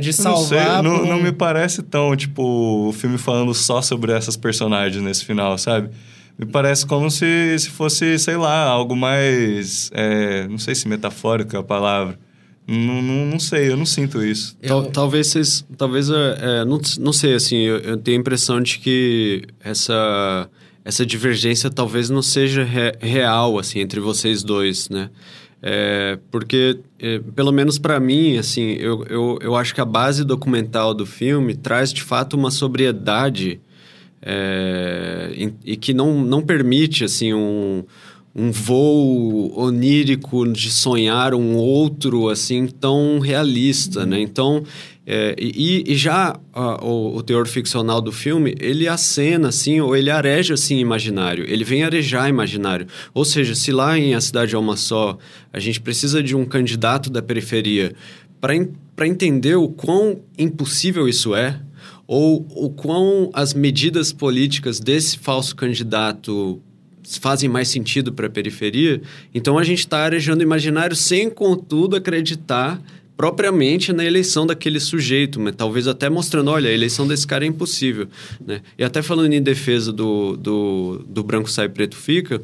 de salvar. Não, sei, não, um... não me parece tão, tipo, o filme falando só sobre essas personagens nesse final, sabe? Me parece como se, se fosse, sei lá, algo mais. É, não sei se metafórico é a palavra. Não, não, não sei, eu não sinto isso. Tal, talvez vocês. Talvez. É, não, não sei, assim, eu, eu, tenho a impressão de que essa, essa divergência talvez não seja re, real, assim, entre vocês dois, né? É, porque, é, pelo menos para mim, assim, eu, eu, eu acho que a base documental do filme traz de fato uma sobriedade é, e, e, que não, não permite assim um, um voo onírico de sonhar um outro assim tão realista, né? Então, é, e, e, já o, o, teor ficcional do filme, ele acena assim, ou ele areja assim imaginário, ele vem arejar imaginário. Ou seja, se lá em A Cidade é Uma Só, a gente precisa de um candidato da periferia para entender o quão impossível isso é, ou o quão as medidas políticas desse falso candidato fazem mais sentido para a periferia, então a gente está arejando imaginário sem, contudo, acreditar propriamente na eleição daquele sujeito, mas talvez até mostrando, olha, a eleição desse cara é impossível, né? E até falando em defesa do, do, do branco sai preto fica,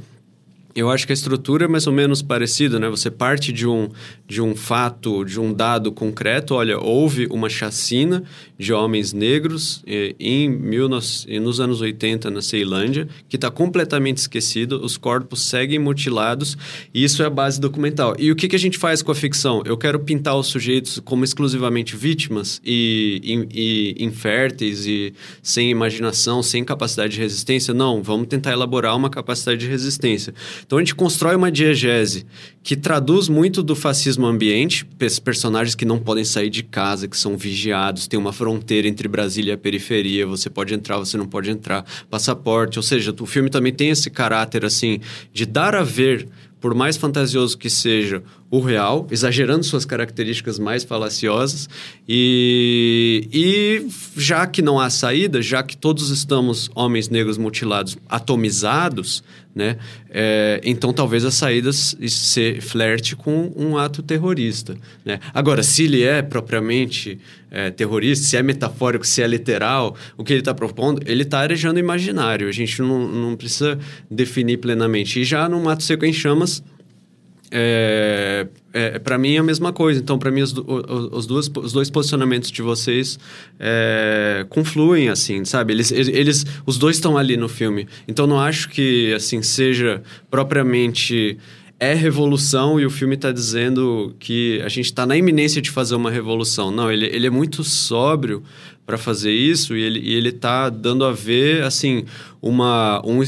eu acho que a estrutura é mais ou menos parecida, né? Você parte de um, de um fato, de um dado concreto. Olha, houve uma chacina de homens negros eh, em 19, nos anos 80 na Ceilândia, que está completamente esquecido. Os corpos seguem mutilados e isso é a base documental. E o que, que a gente faz com a ficção? Eu quero pintar os sujeitos como exclusivamente vítimas e, e, e inférteis e sem imaginação, sem capacidade de resistência? Não, vamos tentar elaborar uma capacidade de resistência. Então a gente constrói uma diegese que traduz muito do fascismo ambiente, personagens que não podem sair de casa, que são vigiados, tem uma fronteira entre Brasília e a periferia, você pode entrar, você não pode entrar, passaporte, ou seja, o filme também tem esse caráter assim de dar a ver por mais fantasioso que seja o real, exagerando suas características mais falaciosas, e, e já que não há saída, já que todos estamos homens negros mutilados atomizados, né? É, então talvez a saída se flerte com um ato terrorista, né? Agora, se ele é propriamente é, terrorista, se é metafórico, se é literal, o que ele está propondo, ele está arejando imaginário. A gente não, não precisa definir plenamente. E já no Mato Seco em Chamas, é, é, para mim é a mesma coisa. Então, para mim, os, os, os dois posicionamentos de vocês é, confluem, assim, sabe? Eles, eles, os dois estão ali no filme. Então, não acho que, assim, seja propriamente é revolução e o filme está dizendo que a gente está na iminência de fazer uma revolução. Não, ele, ele é muito sóbrio para fazer isso e ele, e ele tá dando a ver, assim, uma... Um,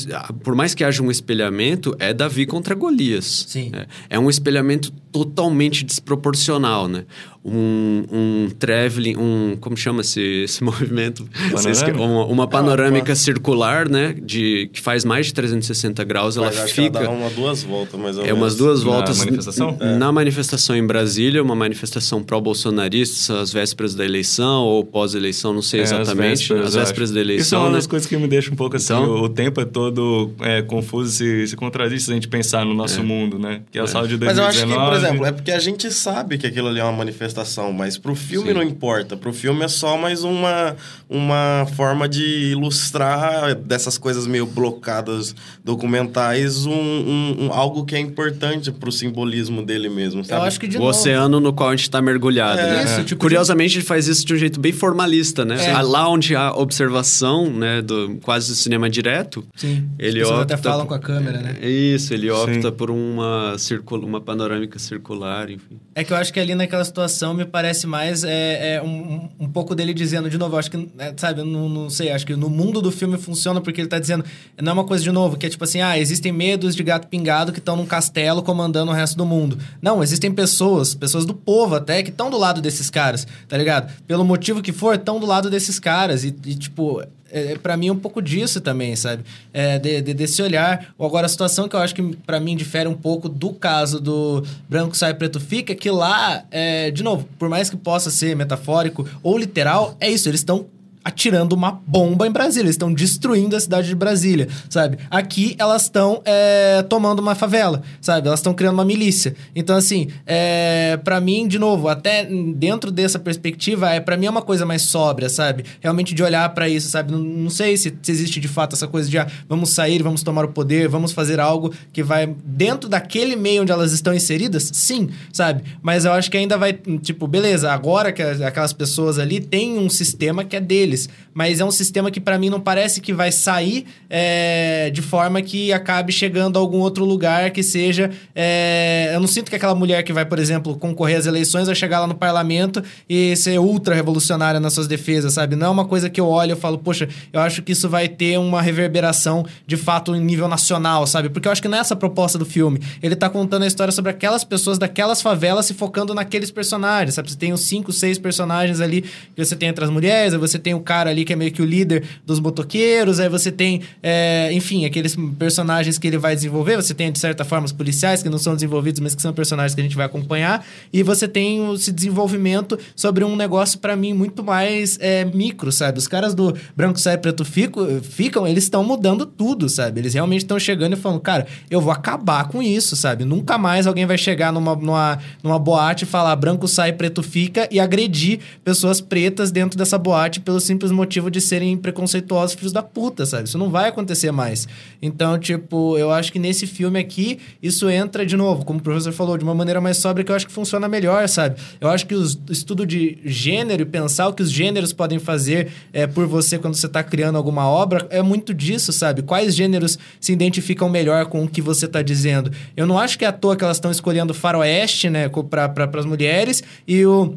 por mais que haja um espelhamento, é Davi contra Golias. Sim. É, é um espelhamento totalmente desproporcional, né? Um, um traveling, um... Como chama esse, esse movimento? Panorâmica? Uma, uma panorâmica ah, uma... circular, né? De, que faz mais de 360 graus. Mas ela fica... Ela uma duas voltas, mais ou é menos. É umas duas voltas. Na manifestação? Na manifestação em Brasília, uma manifestação pró-bolsonarista, às vésperas da eleição ou pós-eleição, não sei exatamente. É, as vésperas, as vésperas da eleição. Isso é uma né? das coisas que me deixa um pouco assim, então, o tempo é todo é, confuso e se, se contradiz se a gente pensar no nosso é. mundo, né? Que é a é. de 2019... Mas eu acho que, por exemplo, é porque a gente sabe que aquilo ali é uma manifestação, mas pro filme Sim. não importa. Pro filme é só mais uma, uma forma de ilustrar dessas coisas meio blocadas documentais um, um, um algo que é importante pro simbolismo dele mesmo, sabe? Eu acho que de o novo... oceano no qual a gente está mergulhado, É, né? isso, tipo, Curiosamente, ele faz isso de um jeito bem formalista, né? É. Lá onde há observação, né, do quase do cinema direto, Sim. ele As opta até falam com a câmera, né? Isso, ele opta Sim. por uma, circul... uma panorâmica circular, enfim. É que eu acho que ali naquela situação me parece mais é, é um, um pouco dele dizendo, de novo, acho que, é, sabe, não, não sei, acho que no mundo do filme funciona porque ele tá dizendo, não é uma coisa de novo, que é tipo assim, ah, existem medos de gato pingado que estão num castelo comandando o resto do mundo. Não, existem pessoas, pessoas do povo até, que estão do lado desses caras, tá ligado? Pelo motivo que for, estão do lado desses caras e, e, tipo... É, para mim é um pouco disso também, sabe? É, de, de- desse olhar. Ou agora a situação que eu acho que para mim difere um pouco do caso do Branco Sai Preto Fica, que lá, é, de novo, por mais que possa ser metafórico ou literal, é isso, eles estão atirando uma bomba em Brasília, eles estão destruindo a cidade de Brasília, sabe? Aqui elas estão é, tomando uma favela, sabe? Elas estão criando uma milícia. Então, assim, é, para mim, de novo, até dentro dessa perspectiva, é para mim é uma coisa mais sóbria, sabe? Realmente de olhar para isso, sabe? Não, não sei se, se existe de fato essa coisa de ah, vamos sair, vamos tomar o poder, vamos fazer algo que vai dentro daquele meio onde elas estão inseridas, sim, sabe? Mas eu acho que ainda vai, tipo, beleza, agora que as- aquelas pessoas ali têm um sistema que é deles, mas é um sistema que para mim não parece que vai sair é, de forma que acabe chegando a algum outro lugar que seja. é, eu não sinto que aquela mulher que vai, por exemplo, concorrer às eleições vai chegar lá no parlamento e ser ultra revolucionária nas suas defesas, sabe? Não é uma coisa que eu olho e falo, poxa, eu acho que isso vai ter uma reverberação de fato em nível nacional, sabe? Porque eu acho que nessa proposta do filme, ele tá contando a história sobre aquelas pessoas daquelas favelas se focando naqueles personagens, sabe? Você tem os cinco, seis personagens ali que você tem entre as mulheres, você tem o cara ali que é meio que o líder dos motoqueiros, aí você tem, é, enfim, aqueles personagens que ele vai desenvolver, você tem, de certa forma, os policiais que não são desenvolvidos, mas que são personagens que a gente vai acompanhar, e você tem esse desenvolvimento sobre um negócio, para mim, muito mais é, micro, sabe? Os caras do Branco Sai Preto Fico, ficam, eles estão mudando tudo, sabe? Eles realmente estão chegando e falando, cara, eu vou acabar com isso, sabe? Nunca mais alguém vai chegar numa, numa, numa boate e falar branco sai, preto fica e agredir pessoas pretas dentro dessa boate pelo simples motivo de serem preconceituosos filhos da puta, sabe? Isso não vai acontecer mais. Então, tipo, eu acho que nesse filme aqui, isso entra de novo, como o professor falou, de uma maneira mais sóbria que eu acho que funciona melhor, sabe? Eu acho que o estudo de gênero e pensar o que os gêneros podem fazer é, por você quando você está criando alguma obra é muito disso, sabe? Quais gêneros se identificam melhor com o que você está dizendo? Eu não acho que é à toa que elas estão escolhendo faroeste, né, para as mulheres e o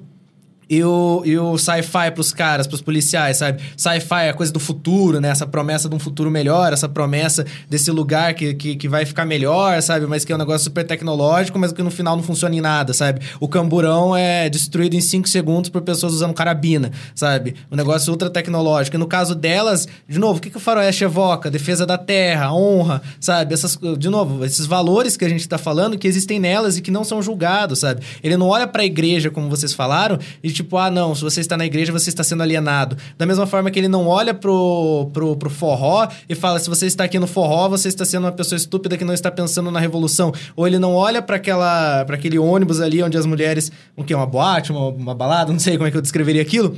e o, e o sci-fi pros caras, pros policiais, sabe? Sci-fi é a coisa do futuro, né? Essa promessa de um futuro melhor, essa promessa desse lugar que, que, que vai ficar melhor, sabe? Mas que é um negócio super tecnológico, mas que no final não funciona em nada, sabe? O camburão é destruído em 5 segundos por pessoas usando carabina, sabe? Um negócio ultra tecnológico. E no caso delas, de novo, o que, que o faroeste evoca? Defesa da terra, honra, sabe? Essas, de novo, esses valores que a gente tá falando que existem nelas e que não são julgados, sabe? Ele não olha para a igreja, como vocês falaram, e tipo, ah, não, se você está na igreja, você está sendo alienado. Da mesma forma que ele não olha pro, pro, pro forró e fala, se você está aqui no forró, você está sendo uma pessoa estúpida que não está pensando na revolução. Ou ele não olha para aquela para aquele ônibus ali onde as mulheres, o que uma boate, uma, uma balada, não sei como é que eu descreveria aquilo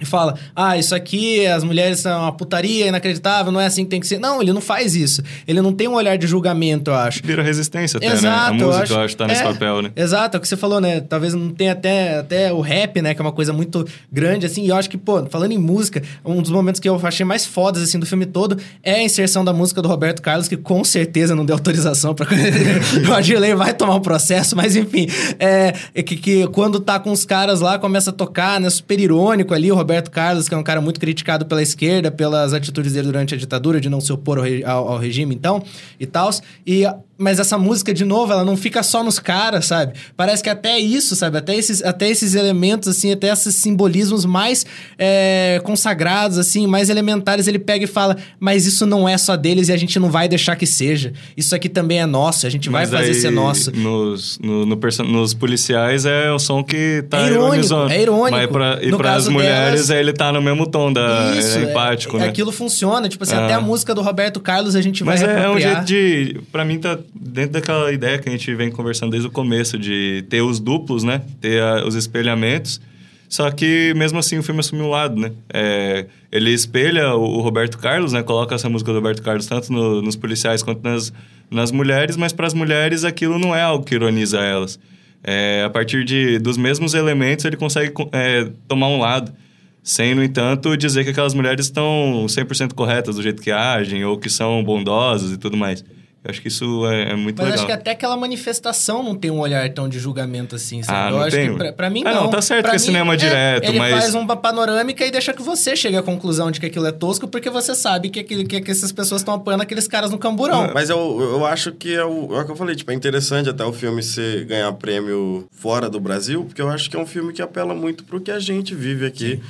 e fala: ah, isso aqui, as mulheres são uma putaria inacreditável, não é assim que tem que ser. Não, ele não faz isso. Ele não tem um olhar de julgamento, eu acho. Vira resistência até, Exato, né? A música, eu acho, eu acho, tá nesse é, papel, né? Exato, é o que você falou, né? Talvez não tenha até, até o rap, né? Que é uma coisa muito grande, assim. E eu acho que, pô, falando em música, um dos momentos que eu achei mais fodas, assim, do filme todo é a inserção da música do Roberto Carlos, que com certeza não deu autorização pra... o Adilei vai tomar um processo, mas enfim. É, é que, que quando tá com os caras lá, começa a tocar, né? Super irônico ali, o Roberto Carlos, que é um cara muito criticado pela esquerda, pelas atitudes dele durante a ditadura, de não se opor ao, re, ao, ao regime, então, e tal. E mas essa música, de novo, ela não fica só nos caras, sabe? Parece que até isso, sabe? Até esses, até esses elementos, assim, até esses simbolismos mais é, consagrados, assim, mais elementares, ele pega e fala, mas isso não é só deles e a gente não vai deixar que seja. Isso aqui também é nosso, a gente Mas vai fazer ser nosso. Nos, no, no nos policiais é o som que tá É irônico, ironizando. é irônico. Mas pra, e No pras caso mulheres, é ele tá no mesmo tom, da, Isso, é empático, é, né? Aquilo funciona, tipo assim, Ah. até a música do Roberto Carlos a gente Mas vai é, é um jeito de. Pra mim, tá dentro daquela ideia que a gente vem conversando desde o começo, de ter os duplos, né? Ter a- os espelhamentos. Só que, mesmo assim, o filme assumiu um lado, né? É, ele espelha o, o Roberto Carlos, né? Coloca essa música do Roberto Carlos tanto no- nos policiais quanto nas, nas mulheres, mas para as mulheres aquilo não é algo que ironiza elas. É, a partir de, dos mesmos elementos, ele consegue co- é, tomar um lado. Sem, no entanto, dizer que aquelas mulheres estão 100% corretas do jeito que agem ou que são bondosas e tudo mais. Eu acho que isso é, é muito Mas legal. acho que até aquela manifestação não tem um olhar tão de julgamento assim, sabe? Ah, eu não acho tem? que pra, pra mim Ah, não. não, tá certo Pra que é mim, cinema direto, ele mas- faz uma panorâmica e deixa que você chegue à conclusão de que aquilo é tosco, porque você sabe que, aquilo, que, que essas pessoas estão apoiando aqueles caras no camburão. Mas eu, eu acho que é o, é o que eu falei, tipo, é interessante até o filme ser, ganhar prêmio fora do Brasil, porque eu acho que é um filme que apela muito pro que a gente vive aqui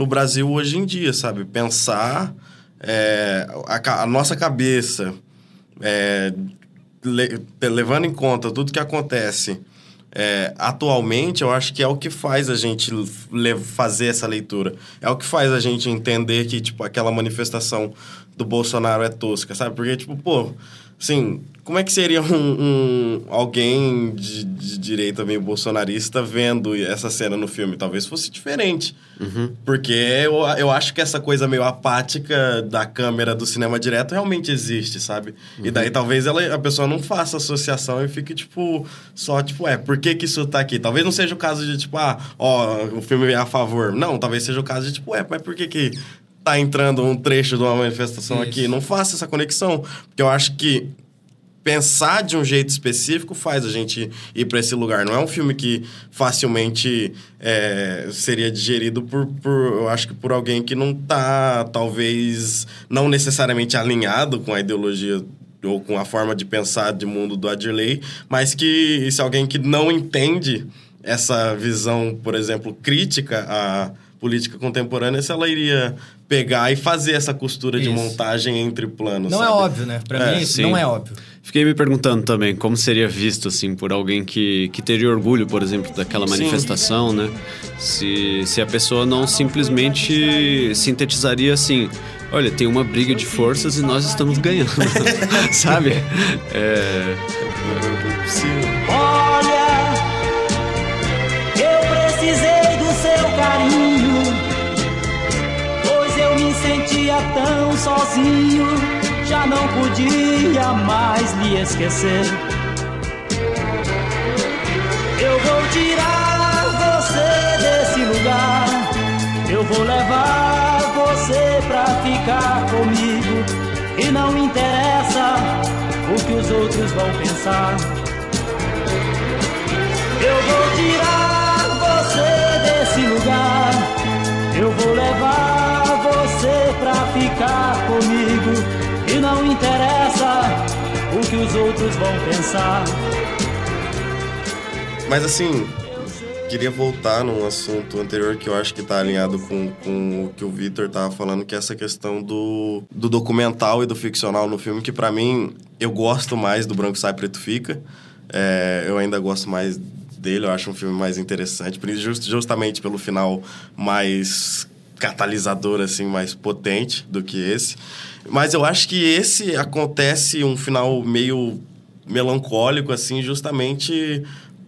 no Brasil hoje em dia, sabe? Pensar é, a, a nossa cabeça, é, le- levando em conta tudo que acontece é, atualmente, eu acho que é o que faz a gente fazer essa leitura. É o que faz a gente entender que, tipo, aquela manifestação do Bolsonaro é tosca, sabe? Porque, tipo, pô, assim, como é que seria um, um- alguém de, de direita meio bolsonarista vendo essa cena no filme? Talvez fosse diferente. Porque eu, eu acho que essa coisa meio apática da câmera do cinema direto realmente existe, sabe? E daí talvez ela, a pessoa não faça associação e fique, tipo, só, tipo, é, por que que isso tá aqui? Talvez não seja o caso de, tipo, ah, ó, o filme é a favor. Não, talvez seja o caso de, tipo, é, mas por que que tá entrando um trecho de uma manifestação Isso. aqui? Não faça essa conexão. Porque eu acho que pensar de um jeito específico faz a gente ir para esse lugar. Não é um filme que facilmente é, seria digerido por, por, eu acho que por alguém que não tá, talvez, não necessariamente alinhado com a ideologia ou com a forma de pensar de mundo do Adirley, mas que se alguém que não entende essa visão, por exemplo, crítica a política contemporânea se ela iria pegar e fazer essa costura de Isso. montagem entre planos. Não é sabe? óbvio, né? Pra É, mim, isso sim. não é óbvio. Fiquei me perguntando também como seria visto, assim, por alguém que, que teria orgulho, por exemplo, daquela Sim. manifestação, né? Se, se a pessoa não simplesmente sintetizaria assim: olha, tem uma briga de forças e nós estamos ganhando, sabe? É, Olha, eu tão sozinho, já não podia mais lhe esquecer. Eu vou tirar você desse lugar, eu vou levar você pra ficar comigo, e não interessa o que os outros vão pensar. Eu vou tirar você desse lugar. Eu vou levar ficar comigo. E não interessa o que os outros vão pensar. Mas assim, queria voltar num assunto anterior que eu acho que tá alinhado com, com o que o Vitor tava falando, que é essa questão do, do documental e do ficcional no filme, que pra mim eu gosto mais do Branco Sai Preto Fica. É, eu ainda gosto mais dele, eu acho um filme mais interessante, justamente pelo final mais catalisador, assim, mais potente do que esse. Mas eu acho que esse acontece um final meio melancólico, assim, justamente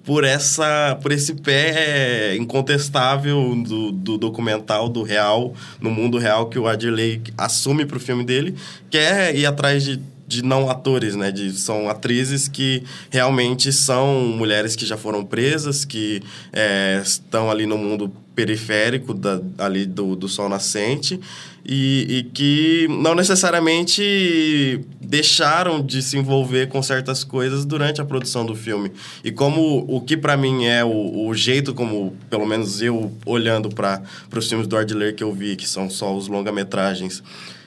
por essa por esse pé incontestável do, do documental do real no mundo real que o Adirley assume pro filme dele que é ir atrás de, de não atores né de são atrizes que realmente são mulheres que já foram presas que é, estão ali no mundo periférico da, ali do, do sol nascente e, e que não necessariamente deixaram de se envolver com certas coisas durante a produção do filme. E como o que para mim é o, o jeito como, pelo menos eu olhando para os filmes do Ardler que eu vi, que são só os longa-metragens,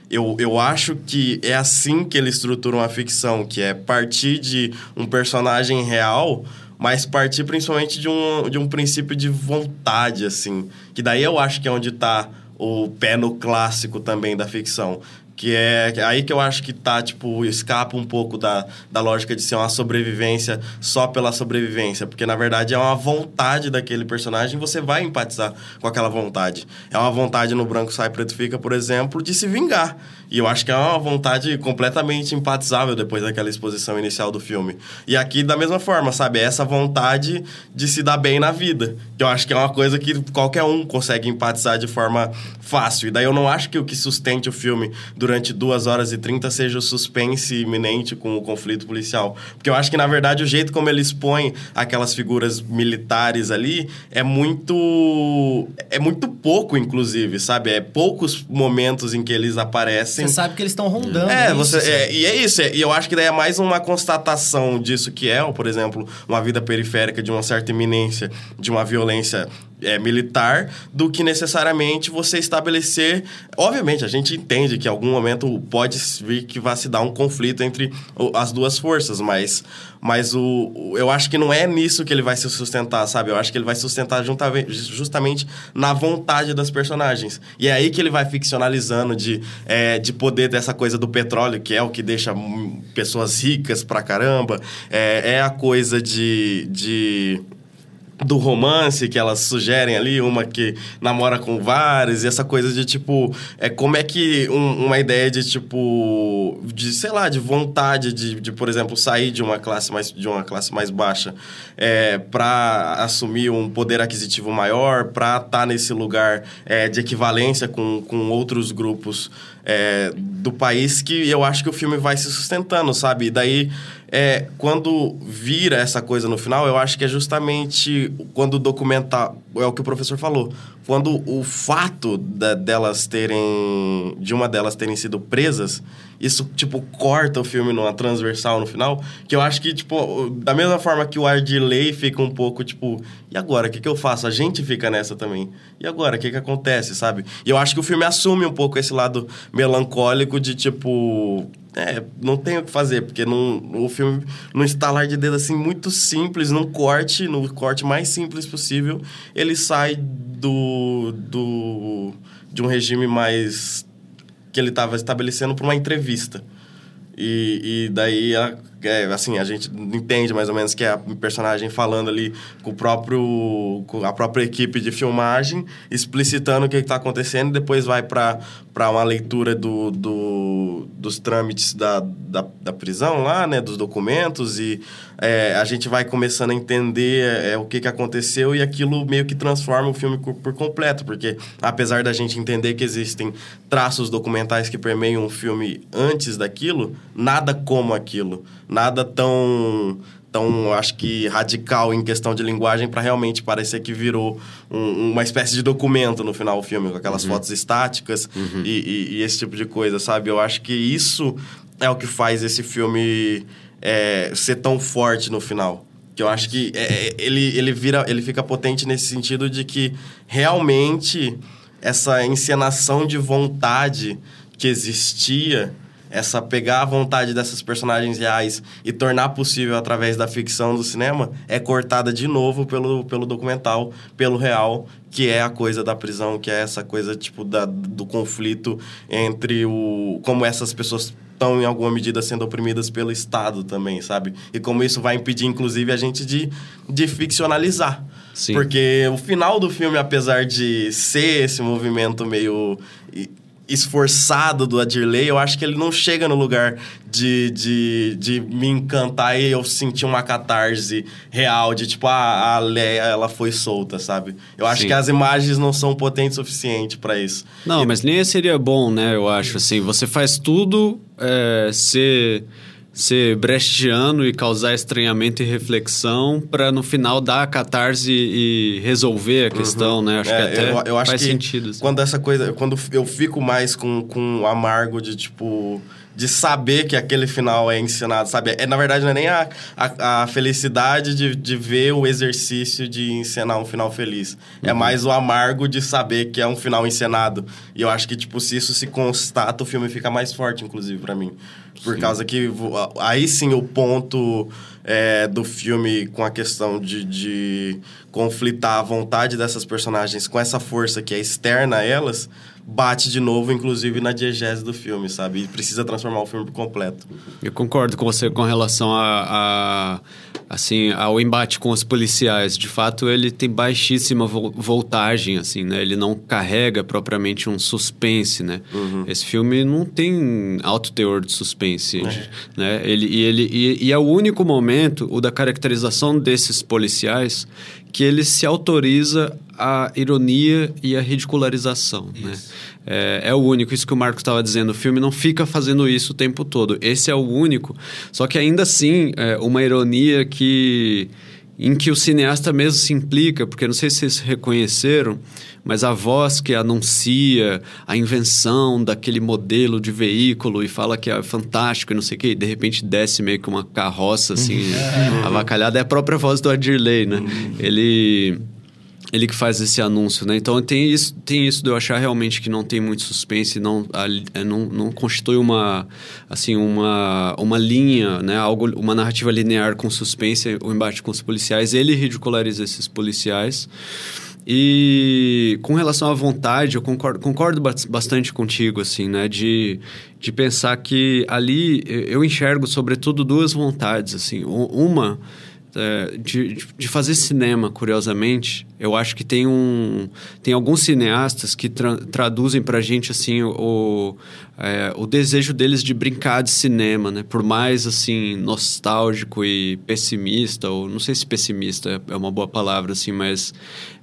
eu, eu acho que é assim que ele estrutura uma ficção, que é partir de um personagem real, mas partir principalmente de um, de um princípio de vontade, assim. Que daí eu acho que é onde tá o pé no clássico também da ficção. Que é que é aí que eu acho que tá, tipo, escapa um pouco da, da lógica de ser uma sobrevivência só pela sobrevivência. Porque, na verdade, é uma vontade daquele personagem, você vai empatizar com aquela vontade. É uma vontade no Branco Sai Preto Fica, por exemplo, de se vingar. E eu acho que é uma vontade completamente empatizável depois daquela exposição inicial do filme. E aqui, da mesma forma, sabe? É essa vontade de se dar bem na vida. Que eu acho que é uma coisa que qualquer um consegue empatizar de forma fácil. E daí eu não acho que o que sustente o filme durante duas horas e trinta seja o suspense iminente com o conflito policial. Porque eu acho que, na verdade, o jeito como ele expõe aquelas figuras militares ali é muito. É muito pouco, inclusive, sabe? É poucos momentos em que eles aparecem. Você sabe que eles estão rondando. É, isso, você, é, e é isso. é- e eu acho que daí é mais uma constatação disso que é, por exemplo, uma vida periférica de uma certa iminência de uma violência é, militar, do que necessariamente você estabelecer. Obviamente, a gente entende que em algum momento pode vir que vá se dar um conflito entre as duas forças, mas, mas o, eu acho que não é nisso que ele vai se sustentar, sabe? Eu acho que ele vai se sustentar justamente na vontade das personagens. E é aí que ele vai ficcionalizando de, é, de poder dessa coisa do petróleo, que é o que deixa pessoas ricas pra caramba. É, é a coisa de. de do romance que elas sugerem ali, uma que namora com vários, e essa coisa de tipo, é como é que um- uma ideia de tipo, de sei lá, de vontade de, de, por exemplo, sair de uma classe mais de uma classe mais baixa, é, para assumir um poder aquisitivo maior, para estar nesse lugar é, de equivalência com, com outros grupos é, do país que eu acho que o filme vai se sustentando, sabe? E daí é, quando vira essa coisa no final, eu acho que é justamente quando o documental. É o que o professor falou. Quando o fato da- delas terem. de uma delas terem sido presas, isso, tipo, corta o filme numa transversal no final. Que eu acho que, tipo, da mesma forma que o Ardilei fica um pouco, tipo, e agora? O que, que eu faço? A gente fica nessa também. E agora? O que, que acontece, sabe? E eu acho que o filme assume um pouco esse lado melancólico de, tipo é, não tem o que fazer, porque num, o filme, num estalar de dedo assim, muito simples, num corte, no corte mais simples possível, ele sai do, do de um regime mais que ele estava estabelecendo para uma entrevista. E, e daí, a, é, assim, a gente entende mais ou menos que é a personagem falando ali com o próprio com a própria equipe de filmagem, explicitando o que está acontecendo, e depois vai para uma leitura do, do, dos trâmites da, da, da, prisão lá, né, dos documentos, e é, a gente vai começando a entender é, o que, que aconteceu e aquilo meio que transforma o filme por, completo, porque apesar da gente entender que existem traços documentais que permeiam o filme antes daquilo, nada como aquilo nada tão tão, acho que, radical em questão de linguagem para realmente parecer que virou um, uma espécie de documento no final do filme, com aquelas uhum. fotos estáticas uhum. e, e, e, esse tipo de coisa, sabe? Eu acho que isso é o que faz esse filme é, ser tão forte no final. Que eu acho que é, é ele, ele, vira, ele fica potente nesse sentido de que realmente essa encenação de vontade que existia essa pegar a vontade dessas personagens reais e tornar possível através da ficção do cinema é cortada de novo pelo, pelo documental, pelo real, que é a coisa da prisão, que é essa coisa tipo da, do conflito entre o como essas pessoas estão em alguma medida sendo oprimidas pelo Estado também, sabe? E como isso vai impedir inclusive a gente de, de ficcionalizar. Sim. Porque o final do filme, apesar de ser esse movimento meio esforçado do Adirley, eu acho que ele não chega no lugar de, de, de me encantar e eu sentir uma catarse real de tipo, ah, a Leia, ela foi solta, sabe? Eu acho Sim. que as imagens não são potentes o suficiente para isso. Não, e... mas nem seria bom, né? Eu acho, assim, você faz tudo é, ser ser brechtiano e causar estranhamento e reflexão para no final dar a catarse e resolver a questão, uhum. né? Acho é, que até eu, eu acho faz que sentido. Assim. Quando essa coisa, quando eu fico mais com, com o amargo de tipo de saber que aquele final é ensinado, sabe? É, na verdade, não é nem a, a, a felicidade de, de ver o exercício de encenar um final feliz. É uhum. É mais o amargo de saber que é um final encenado. E eu acho que, tipo, se isso se constata, o filme fica mais forte, inclusive, para mim. Por sim. causa que aí sim o ponto é, do filme com a questão de, de conflitar a vontade dessas personagens com essa força que é externa a elas bate de novo, inclusive, na diegese do filme, sabe? E precisa transformar o filme por completo. Eu concordo com você com relação a, a assim, ao embate com os policiais. De fato, ele tem baixíssima voltagem, assim, né? Ele não carrega propriamente um suspense, né? Uhum. Esse filme não tem alto teor de suspense, é. né? Ele, e, ele, e, e é o único momento, o da caracterização desses policiais, que ele se autoriza a ironia e a ridicularização, né? É, é, o único, isso que o Marco estava dizendo, o filme não fica fazendo isso o tempo todo. Esse é o único, só que ainda assim, é uma ironia que em que o cineasta mesmo se implica, porque não sei se vocês reconheceram, mas a voz que anuncia a invenção daquele modelo de veículo e fala que é fantástico e não sei o quê, e de repente desce meio que uma carroça assim, uhum. avacalhada, é a própria voz do Adirley, né? Uhum. Ele ele que faz esse anúncio, né? Então tem isso, tem isso de eu achar realmente que não tem muito suspense, não, a, não, não constitui uma assim uma, uma linha, né? Algo, uma narrativa linear com suspense, o embate com os policiais. Ele ridiculariza esses policiais. E com relação à vontade, eu concordo, concordo bastante contigo, assim, né? De, de pensar que ali eu enxergo, sobretudo, duas vontades, assim. Uma é, de, de fazer cinema, curiosamente, eu acho que tem um tem alguns cineastas que tra traduzem pra gente assim o, é, o desejo deles de brincar de cinema, né? Por mais assim nostálgico e pessimista, ou não sei se pessimista é uma boa palavra assim, mas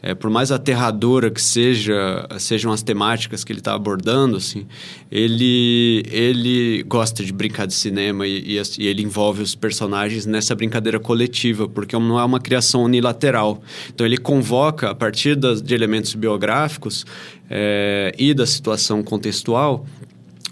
é, por mais aterradora que seja sejam as temáticas que ele está abordando, assim, ele ele gosta de brincar de cinema e, e, e ele envolve os personagens nessa brincadeira coletiva, porque não é uma criação unilateral. Então ele convoca a partir das, de elementos biográficos é, e da situação contextual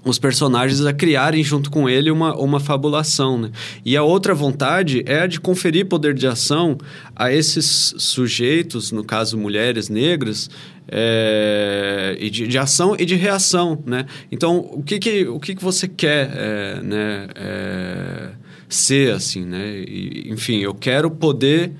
os personagens a criarem junto com ele uma, uma fabulação, né? E a outra vontade é a de conferir poder de ação a esses sujeitos, no caso mulheres negras, é, e de, de, ação e de reação, né? Então, o que que, o que, que você quer, é, né? É, ser, assim, né? E, enfim, eu quero poder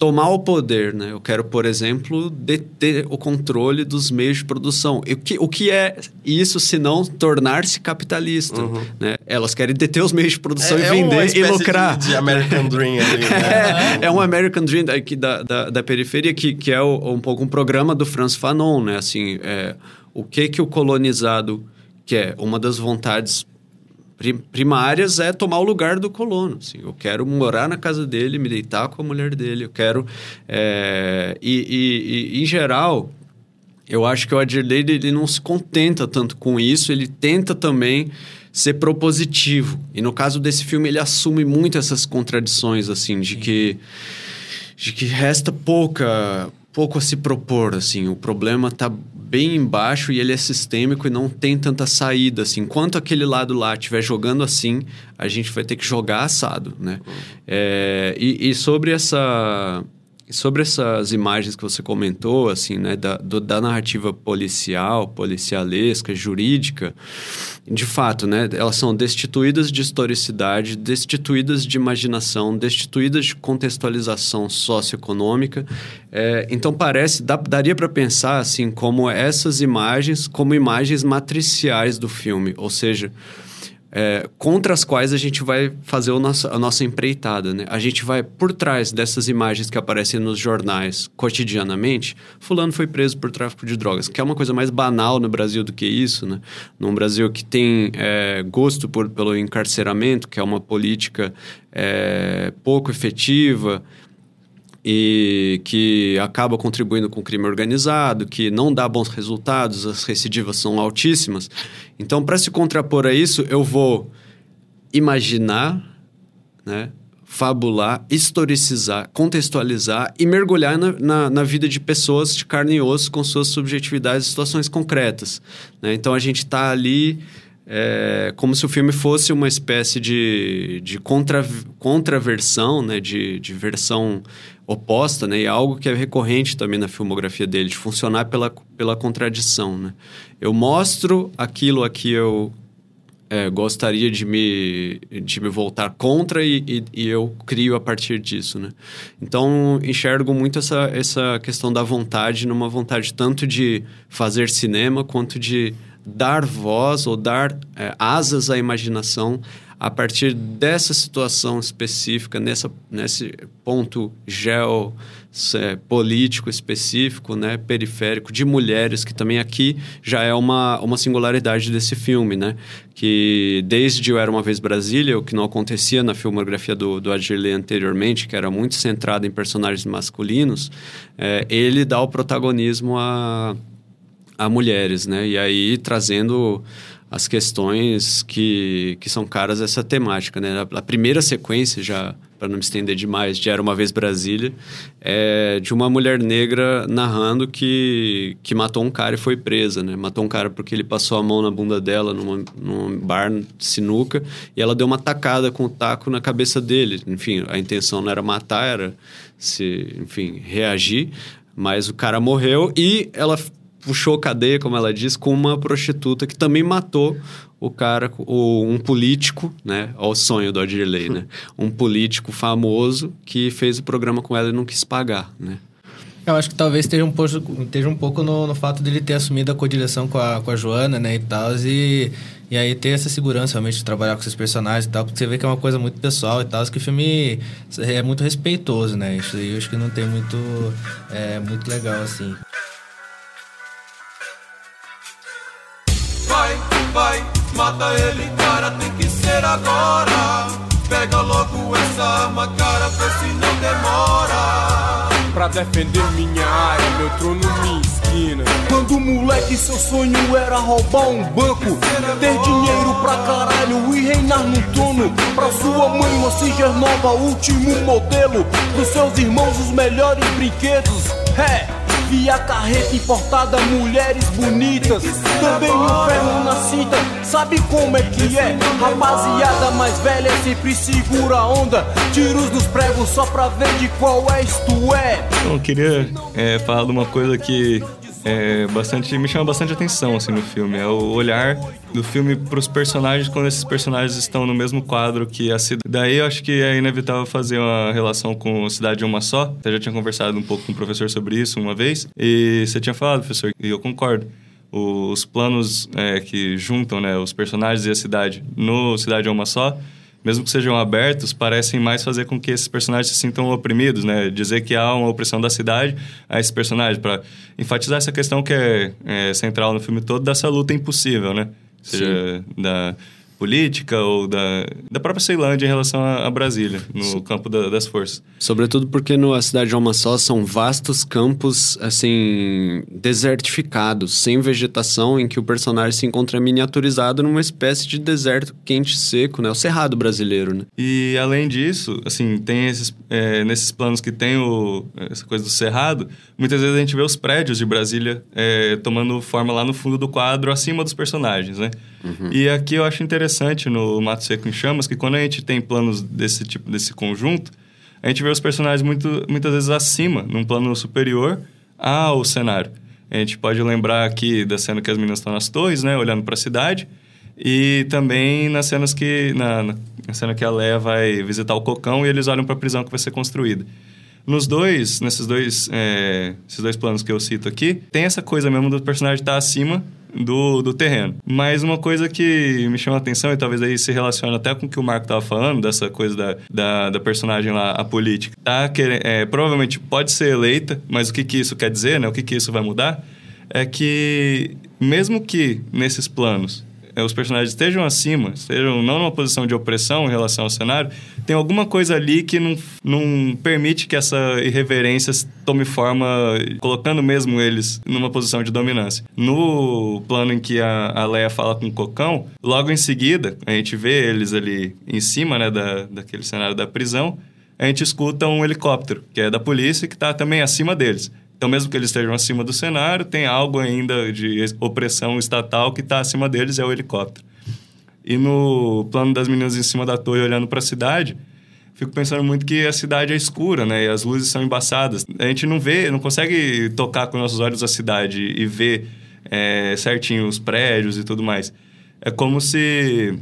tomar o poder, né? Eu quero, por exemplo, deter o controle dos meios de produção. E o que, o que é isso se não tornar-se capitalista? Uhum. Né? Elas querem deter os meios de produção É- e é vender e espécie lucrar. De, de American Dream ali, né? É, é um American Dream aqui da, da, da periferia, que, que é o- um pouco um programa do Franz Fanon, né? Assim, é, o que que o colonizado quer? Uma das vontades primárias é tomar o lugar do colono. Assim, eu quero morar na casa dele, me deitar com a mulher dele, eu quero... é, e, e- e, em geral, eu acho que o Adirley ele não se contenta tanto com isso, ele tenta também ser propositivo. E no caso desse filme, ele assume muito essas contradições, assim, de que, de que resta pouca, pouco a se propor, assim. O problema está bem embaixo e ele é sistêmico e não tem tanta saída, assim. Enquanto aquele lado lá estiver jogando assim, a gente vai ter que jogar assado, né? É, e, e sobre essa sobre essas imagens que você comentou, assim, né, da, do- da narrativa policial, policialesca, jurídica, de fato, né, elas são destituídas de historicidade, destituídas de imaginação, destituídas de contextualização socioeconômica. É, então parece, dá- daria para pensar assim como essas imagens, como imagens matriciais do filme, ou seja, é, contra as quais a gente vai fazer nosso, a nossa empreitada. Né? A gente vai por trás dessas imagens que aparecem nos jornais cotidianamente. Fulano foi preso por tráfico de drogas, que é uma coisa mais banal no Brasil do que isso. Né? Num Brasil que tem é, gosto por, pelo encarceramento, que é uma política é, pouco efetiva e que acaba contribuindo com o crime organizado, que não dá bons resultados, as recidivas são altíssimas. Então, para se contrapor a isso, eu vou imaginar, né, fabular, historicizar, contextualizar e mergulhar na, na, na vida de pessoas de carne e osso com suas subjetividades e situações concretas. né? Então, a gente está ali é, como se o filme fosse uma espécie de, de contra, contraversão, né? de, de versão oposta, né? e algo que é recorrente também na filmografia dele, de funcionar pela, pela contradição. Né? Eu mostro aquilo a que eu é, gostaria de me, de me voltar contra e, e, e eu crio a partir disso, né? Então, enxergo muito essa, essa questão da vontade numa vontade tanto de fazer cinema quanto de dar voz ou dar é, asas à imaginação a partir dessa situação específica, nessa, nesse ponto geo é, específico, né, periférico, de mulheres, que também aqui já é uma, uma singularidade desse filme, né? Que desde Eu Era Uma Vez Brasília, o que não acontecia na filmografia do, do Adirley anteriormente, que era muito centrado em personagens masculinos, é, ele dá o protagonismo a, a mulheres, né? E aí trazendo as questões que, que são caras essa temática, né? A, a primeira sequência, já para não me estender demais, de Era Uma Vez Brasília, é de uma mulher negra narrando que, que matou um cara e foi presa, né? Matou um cara porque ele passou a mão na bunda dela numa, num bar sinuca e ela deu uma tacada com o taco na cabeça dele. Enfim, a intenção não era matar, era se, enfim, reagir, mas o cara morreu e ela puxou cadeia, como ela diz, com uma prostituta que também matou o cara, o, um político, né? Olha o sonho do Adirley, né? Um político famoso que fez o programa com ela e não quis pagar, né? Eu acho que talvez esteja um pouco, esteja um pouco no, no fato dele ter assumido a co-direção com a, com a Joana, né, e tal, e, e aí ter essa segurança realmente de trabalhar com esses personagens e tal, porque você vê que é uma coisa muito pessoal e tal, que o filme é muito respeitoso, né, isso aí eu acho que não tem muito, é, muito legal, assim. Mata ele, cara, tem que ser agora. Pega logo essa arma, cara, vê se não demora. Pra defender minha área, meu trono, minha esquina. Quando moleque seu sonho era roubar um banco Ter dinheiro pra caralho e reinar no trono Pra sua mãe uma Singer nova, último modelo Pros seus irmãos os melhores brinquedos É, via carreta importada, mulheres bonitas. Também um ferro na cinta, sabe como é que é? Rapaziada mais velha sempre segura a onda. Tiros nos pregos só pra ver de qual é. Então, eu queria é, falar de uma coisa que é, bastante, me chama bastante atenção assim, no filme. É o olhar do filme para os personagens quando esses personagens estão no mesmo quadro que a cidade. Daí eu acho que é inevitável fazer uma relação com Cidade Uma Só. Eu já tinha conversado um pouco com o professor sobre isso uma vez. E você tinha falado, professor, e eu concordo. Os planos é, que juntam né, os personagens e a cidade no Cidade Uma Só mesmo que sejam abertos, parecem mais fazer com que esses personagens se sintam oprimidos, né? Dizer que há uma opressão da cidade a esses personagens, para enfatizar essa questão que é, é, central no filme todo, dessa luta impossível, né? Seja Sim. da política ou da, da própria Ceilândia em relação a, a Brasília, no Sim. campo da, das forças. Sobretudo porque no cidade de Alma Só são vastos campos, assim, desertificados, sem vegetação, em que o personagem se encontra miniaturizado numa espécie de deserto quente e seco, né? O cerrado brasileiro, né? E além disso, assim, tem esses, é, nesses planos que tem o, essa coisa do cerrado, muitas vezes a gente vê os prédios de Brasília é, tomando forma lá no fundo do quadro, acima dos personagens, né? Uhum. E aqui eu acho interessante no Mato Seco em Chamas que quando a gente tem planos desse tipo, desse conjunto, a gente vê os personagens muito, muitas vezes acima, num plano superior ao cenário. A gente pode lembrar aqui da cena que as meninas estão nas torres, né, olhando para a cidade, e também nas cenas que na, na, cena que a Leia vai visitar o Cocão e eles olham para a prisão que vai ser construída. Nos dois, nesses dois, é, esses dois planos que eu cito aqui, tem essa coisa mesmo do personagem estar tá acima do, do terreno. Mas uma coisa que me chama a atenção, e talvez aí se relaciona até com o que o Marco estava falando, dessa coisa da, da, da, personagem lá, a política. Tá querendo, é, provavelmente pode ser eleita, mas o que, que isso quer dizer, né? O que, que isso vai mudar? É que, mesmo que nesses planos os personagens estejam acima, estejam não numa posição de opressão em relação ao cenário, tem alguma coisa ali que não, não permite que essa irreverência tome forma, colocando mesmo eles numa posição de dominância. No plano em que a, a Leia fala com o Cocão, logo em seguida, a gente vê eles ali em cima né, da, daquele cenário da prisão, a gente escuta um helicóptero, que é da polícia, que está também acima deles. Então, mesmo que eles estejam acima do cenário, tem algo ainda de opressão estatal que está acima deles, é o helicóptero. E no plano das meninas em cima da torre, olhando para a cidade, fico pensando muito que a cidade é escura, né? E as luzes são embaçadas. A gente não vê, não consegue tocar com nossos olhos a cidade e ver é, certinho os prédios e tudo mais. É como se,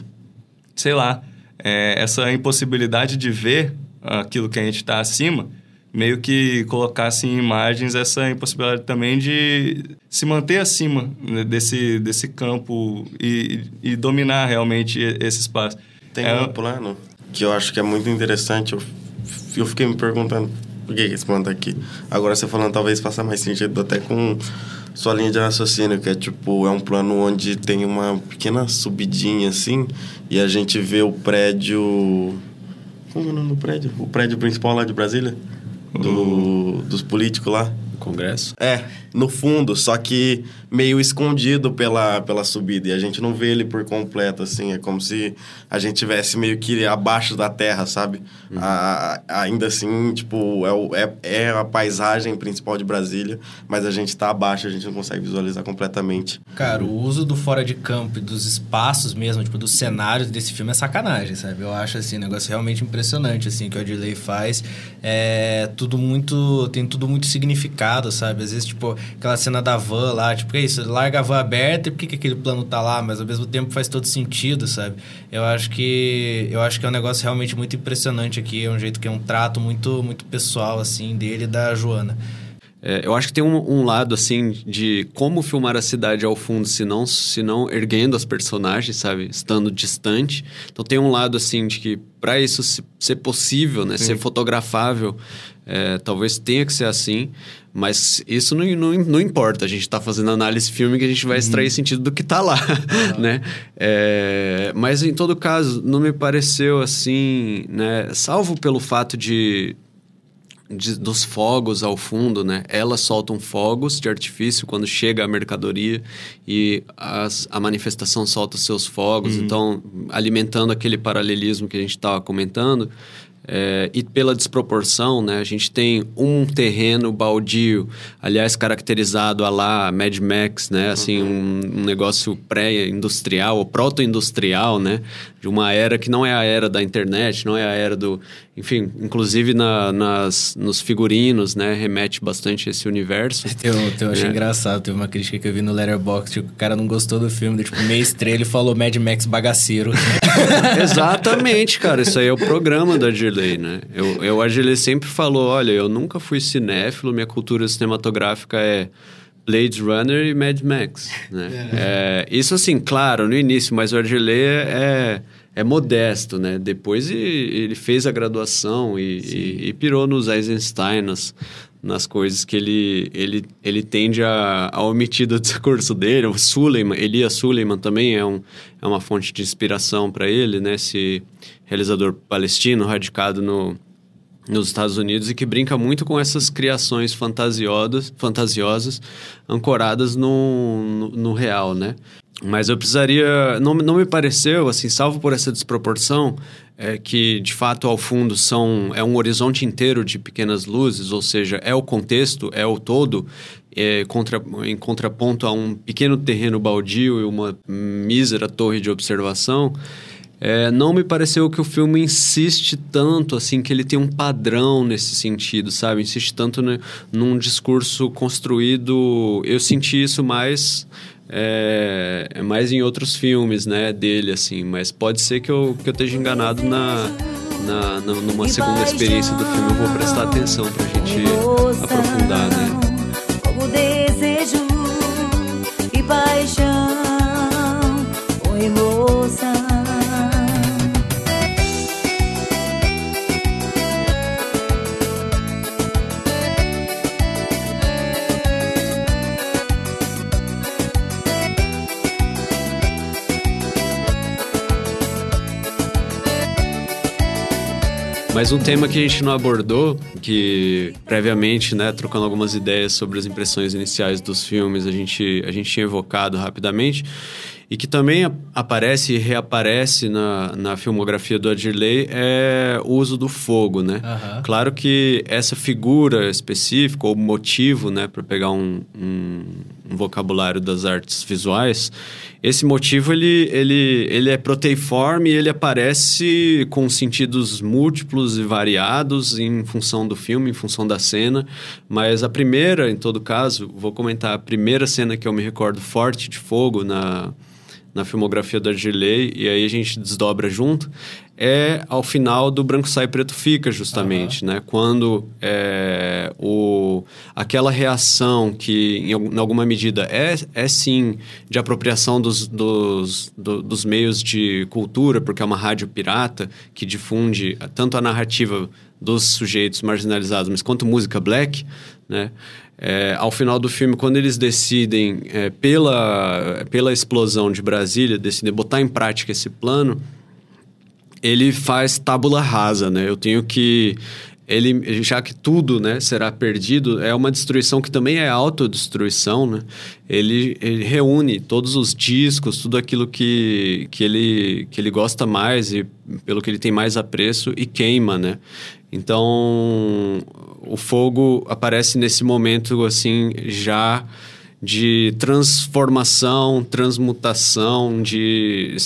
sei lá, é, essa impossibilidade de ver aquilo que a gente está acima meio que colocasse em imagens essa impossibilidade também de se manter acima né, desse, desse campo e, e, dominar realmente esse espaço. Tem é... um plano que eu acho que é muito interessante. Eu, eu fiquei me perguntando por que esse plano tá aqui. Agora você falando, talvez faça mais sentido até com sua linha de raciocínio, que é tipo, é um plano onde tem uma pequena subidinha assim, e a gente vê o prédio. Como é o nome do prédio? O prédio principal lá de Brasília? Do, dos políticos lá. Congresso? É, no fundo, só que meio escondido pela, pela subida. E a gente não vê ele por completo, assim. É como se a gente tivesse meio que abaixo da terra, sabe? Uhum. A, ainda assim, tipo, é, o, é, é a paisagem principal de Brasília, mas a gente tá abaixo, a gente não consegue visualizar completamente. Cara, o uso do fora de campo e dos espaços mesmo, tipo, dos cenários desse filme é sacanagem, sabe? Eu acho, assim, um negócio realmente impressionante, assim, que o Adley faz. É tudo muito... tem tudo muito significado, sabe? Às vezes, tipo, aquela cena da van lá, tipo, que é isso? Larga a van aberta e por que, que aquele plano tá lá? Mas ao mesmo tempo faz todo sentido, sabe? Eu acho que eu acho que é um negócio realmente muito impressionante aqui, é um jeito que é um trato muito muito pessoal assim dele e da Joana. É, eu acho que tem um, um, lado, assim, de como filmar a cidade ao fundo, se não, se não erguendo as personagens, sabe? Estando distante. Então tem um lado, assim, de que para isso ser possível, né? Sim. Ser fotografável, é, talvez tenha que ser assim. Mas isso não, não, não importa. A gente está fazendo análise filme que a gente vai extrair uhum. sentido do que está lá, uhum. né? É, mas em todo caso, não me pareceu assim, né? Salvo pelo fato de, de, dos fogos ao fundo, né? Elas soltam fogos de artifício quando chega a mercadoria e as, a manifestação solta seus fogos. Uhum. Então, alimentando aquele paralelismo que a gente estava comentando, É, e pela desproporção, né? A gente tem um terreno baldio, aliás, caracterizado a lá Mad Max, né? Assim, um, um negócio pré-industrial ou proto-industrial, né? De uma era que não é a era da internet, não é a era do... Enfim, inclusive na, nas, nos figurinos, né? Remete bastante a esse universo. Eu, eu achei É. engraçado, teve uma crítica que eu vi no Letterboxd, tipo, o cara não gostou do filme, tipo, meia estrela e falou Mad Max bagaceiro. Exatamente, cara. Isso aí é o programa da Dirley, né? Eu, eu, a Dirley sempre falou, olha, eu nunca fui cinéfilo, minha cultura cinematográfica é Blade Runner e Mad Max, né? É, isso assim, claro, no início, mas o Argelei é, é modesto, né? Depois ele fez a graduação e, e, e pirou nos Eisenstein, nas, nas coisas que ele, ele, ele tende a, a omitir do discurso dele. O Suleiman, Elias Suleiman também é, um, é uma fonte de inspiração para ele, né? Esse realizador palestino radicado no, nos Estados Unidos e que brinca muito com essas criações fantasiosas, fantasiosas ancoradas no, no, no real, né? Mas eu precisaria... Não, não me pareceu, assim, salvo por essa desproporção, é que, de fato, ao fundo são é um horizonte inteiro de pequenas luzes, ou seja, é o contexto, é o todo, é, contra, em contraponto a um pequeno terreno baldio e uma mísera torre de observação, é, não me pareceu que o filme insiste tanto, assim, que ele tem um padrão nesse sentido, sabe? Insiste tanto ne- num discurso construído. Eu senti isso mais. É, é mais em outros filmes, né, dele, assim. Mas pode ser que eu, que eu esteja enganado na, na, na- numa segunda experiência do filme. Eu vou prestar atenção pra gente aprofundar, né? Mas um tema que a gente não abordou, que previamente, né, trocando algumas ideias sobre as impressões iniciais dos filmes, a gente, a gente tinha evocado rapidamente, e que também ap- aparece e reaparece na, na filmografia do Adirley, é o uso do fogo, né? Aham. Claro que essa figura específica, ou motivo, né, para pegar um, um, um vocabulário das artes visuais, esse motivo ele, ele, ele é proteiforme e ele aparece com sentidos múltiplos e variados em função do filme, em função da cena. Mas a primeira, em todo caso, vou comentar a primeira cena que eu me recordo forte de fogo na, na filmografia do Argilei, e aí a gente desdobra junto, é ao final do Branco Sai Preto Fica, justamente, né? Quando é, o, aquela reação que, em, em alguma medida, é, é sim de apropriação dos, dos, do- dos meios de cultura, porque é uma rádio pirata que difunde tanto a narrativa dos sujeitos marginalizados, mas quanto música black, né? É, ao final do filme, quando eles decidem, é, pela, pela explosão de Brasília, decidem botar em prática esse plano, ele faz tábula rasa, né? Eu tenho que ele já que tudo, né, será perdido, é uma destruição que também é autodestruição, né? Ele, ele reúne todos os discos, tudo aquilo que, que, ele, que ele gosta mais e pelo que ele tem mais apreço e queima, né? Então, o fogo aparece nesse momento assim já de transformação, transmutação, de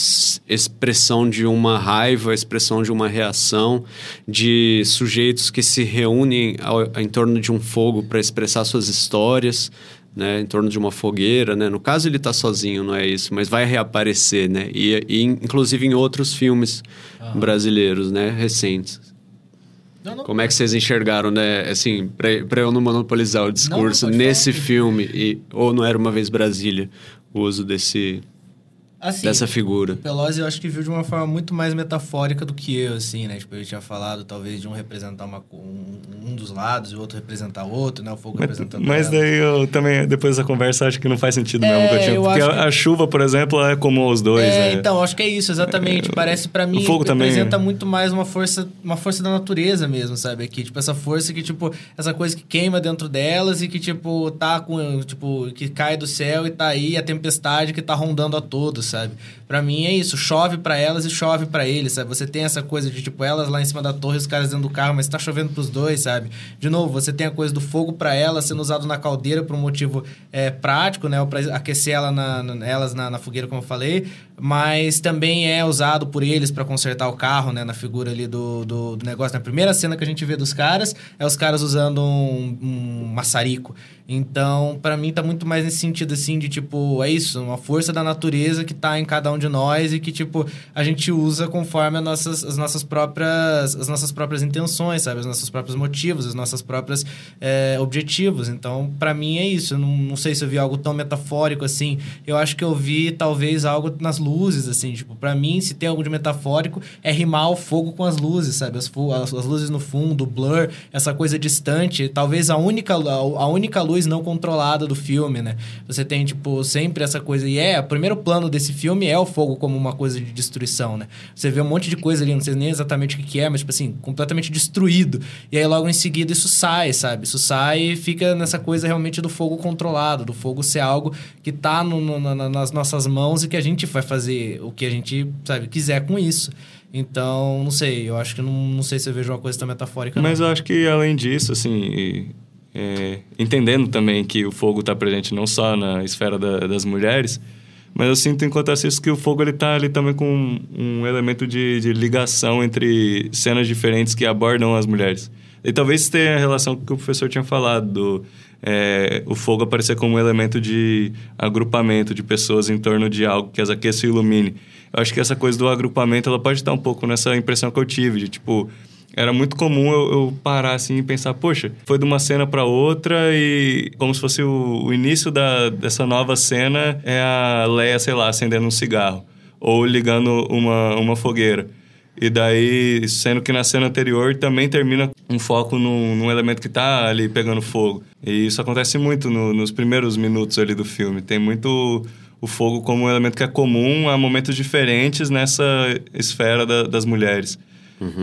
expressão de uma raiva, expressão de uma reação, de sujeitos que se reúnem ao, em torno de um fogo para expressar suas histórias, né, em torno de uma fogueira, né? No caso ele está sozinho, não é isso, mas vai reaparecer, né? E, e inclusive em outros filmes brasileiros, né, recentes. Não, não. Como é que vocês enxergaram, né? Assim, pra eu não monopolizar o discurso pode nesse filme, e, ou não era uma vez Brasília, o uso desse, Assim, dessa figura. Pelosi eu acho que viu de uma forma muito mais metafórica do que eu, assim, né? Tipo, eu tinha falado talvez de um representar uma, um, um dos lados e o outro representar o outro, né? O fogo Mas, representando mas ela. daí eu também, depois dessa conversa, acho que não faz sentido É, mesmo. eu porque a, que- a chuva, por exemplo, é comum aos dois. É, né? então, acho que é isso, exatamente. Parece pra mim o fogo também- representa muito mais uma força, uma força da natureza mesmo, sabe? Aqui, tipo, essa força que, tipo, essa coisa que queima dentro delas e que, tipo, tá com, tipo, que cai do céu e tá aí a tempestade que tá rondando a todos, sabe? Pra mim é isso, chove pra elas e chove pra eles, sabe? Você tem essa coisa de, tipo, elas lá em cima da torre, os caras dentro do carro, mas tá chovendo pros dois, sabe? De novo, você tem a coisa do fogo pra elas sendo usado na caldeira por um motivo é, prático, né? Ou pra aquecer ela na, na- elas na, na fogueira, como eu falei, mas também é usado por eles pra consertar o carro, né? Na figura ali do, do, do negócio. Na primeira cena que a gente vê dos caras, é os caras usando um, um maçarico. Então, pra mim, tá muito mais nesse sentido, assim, de tipo, é isso, uma força da natureza que tá em cada um de nós e que, tipo, a gente usa conforme as nossas, as nossas próprias as nossas próprias intenções, sabe? Os nossos próprios motivos, os nossos próprios é, objetivos. Então, pra mim, é isso. Eu não, não sei se eu vi algo tão metafórico assim. Eu acho que eu vi, talvez, algo nas luzes, assim. Tipo, pra mim, se tem algo de metafórico, é rimar o fogo com as luzes, sabe? As, as, as luzes no fundo, o blur, essa coisa distante. Talvez a única, a única luz não controlada do filme, né? Você tem, tipo, sempre essa coisa. E é, o primeiro plano desse filme é o fogo como uma coisa de destruição, né? Você vê um monte de coisa ali, não sei nem exatamente o que, é, mas, tipo assim, completamente destruído. E aí, logo em seguida, isso sai, sabe? Isso sai e fica nessa coisa realmente do fogo controlado, do fogo ser algo que tá no, no- na- nas nossas mãos e que a gente vai fazer o que a gente, sabe, quiser com isso. Então, não sei, eu acho que não, não sei se eu vejo uma coisa tão metafórica. Mas não. eu acho que além disso, assim, é, entendendo também que o fogo está presente não só na esfera da- das mulheres, mas eu sinto enquanto assisto que o fogo ele tá ali também com um, elemento de, de ligação entre cenas diferentes que abordam as mulheres. E talvez tenha a relação com o que o professor tinha falado, do, é, o fogo aparecer como um elemento de agrupamento de pessoas em torno de algo que as aqueça e ilumine. Eu acho que essa coisa do agrupamento ela pode estar um pouco nessa impressão que eu tive, de tipo, era muito comum eu, eu parar assim e pensar, poxa, foi de uma cena para outra e como se fosse o, o início da, dessa nova cena é a Leia, sei lá, acendendo um cigarro ou ligando uma, uma fogueira. E daí, sendo que na cena anterior também termina um foco num, num elemento que tá ali pegando fogo. E isso acontece muito no- nos primeiros minutos ali do filme. Tem muito o fogo como um elemento que é comum a momentos diferentes nessa esfera da- das mulheres.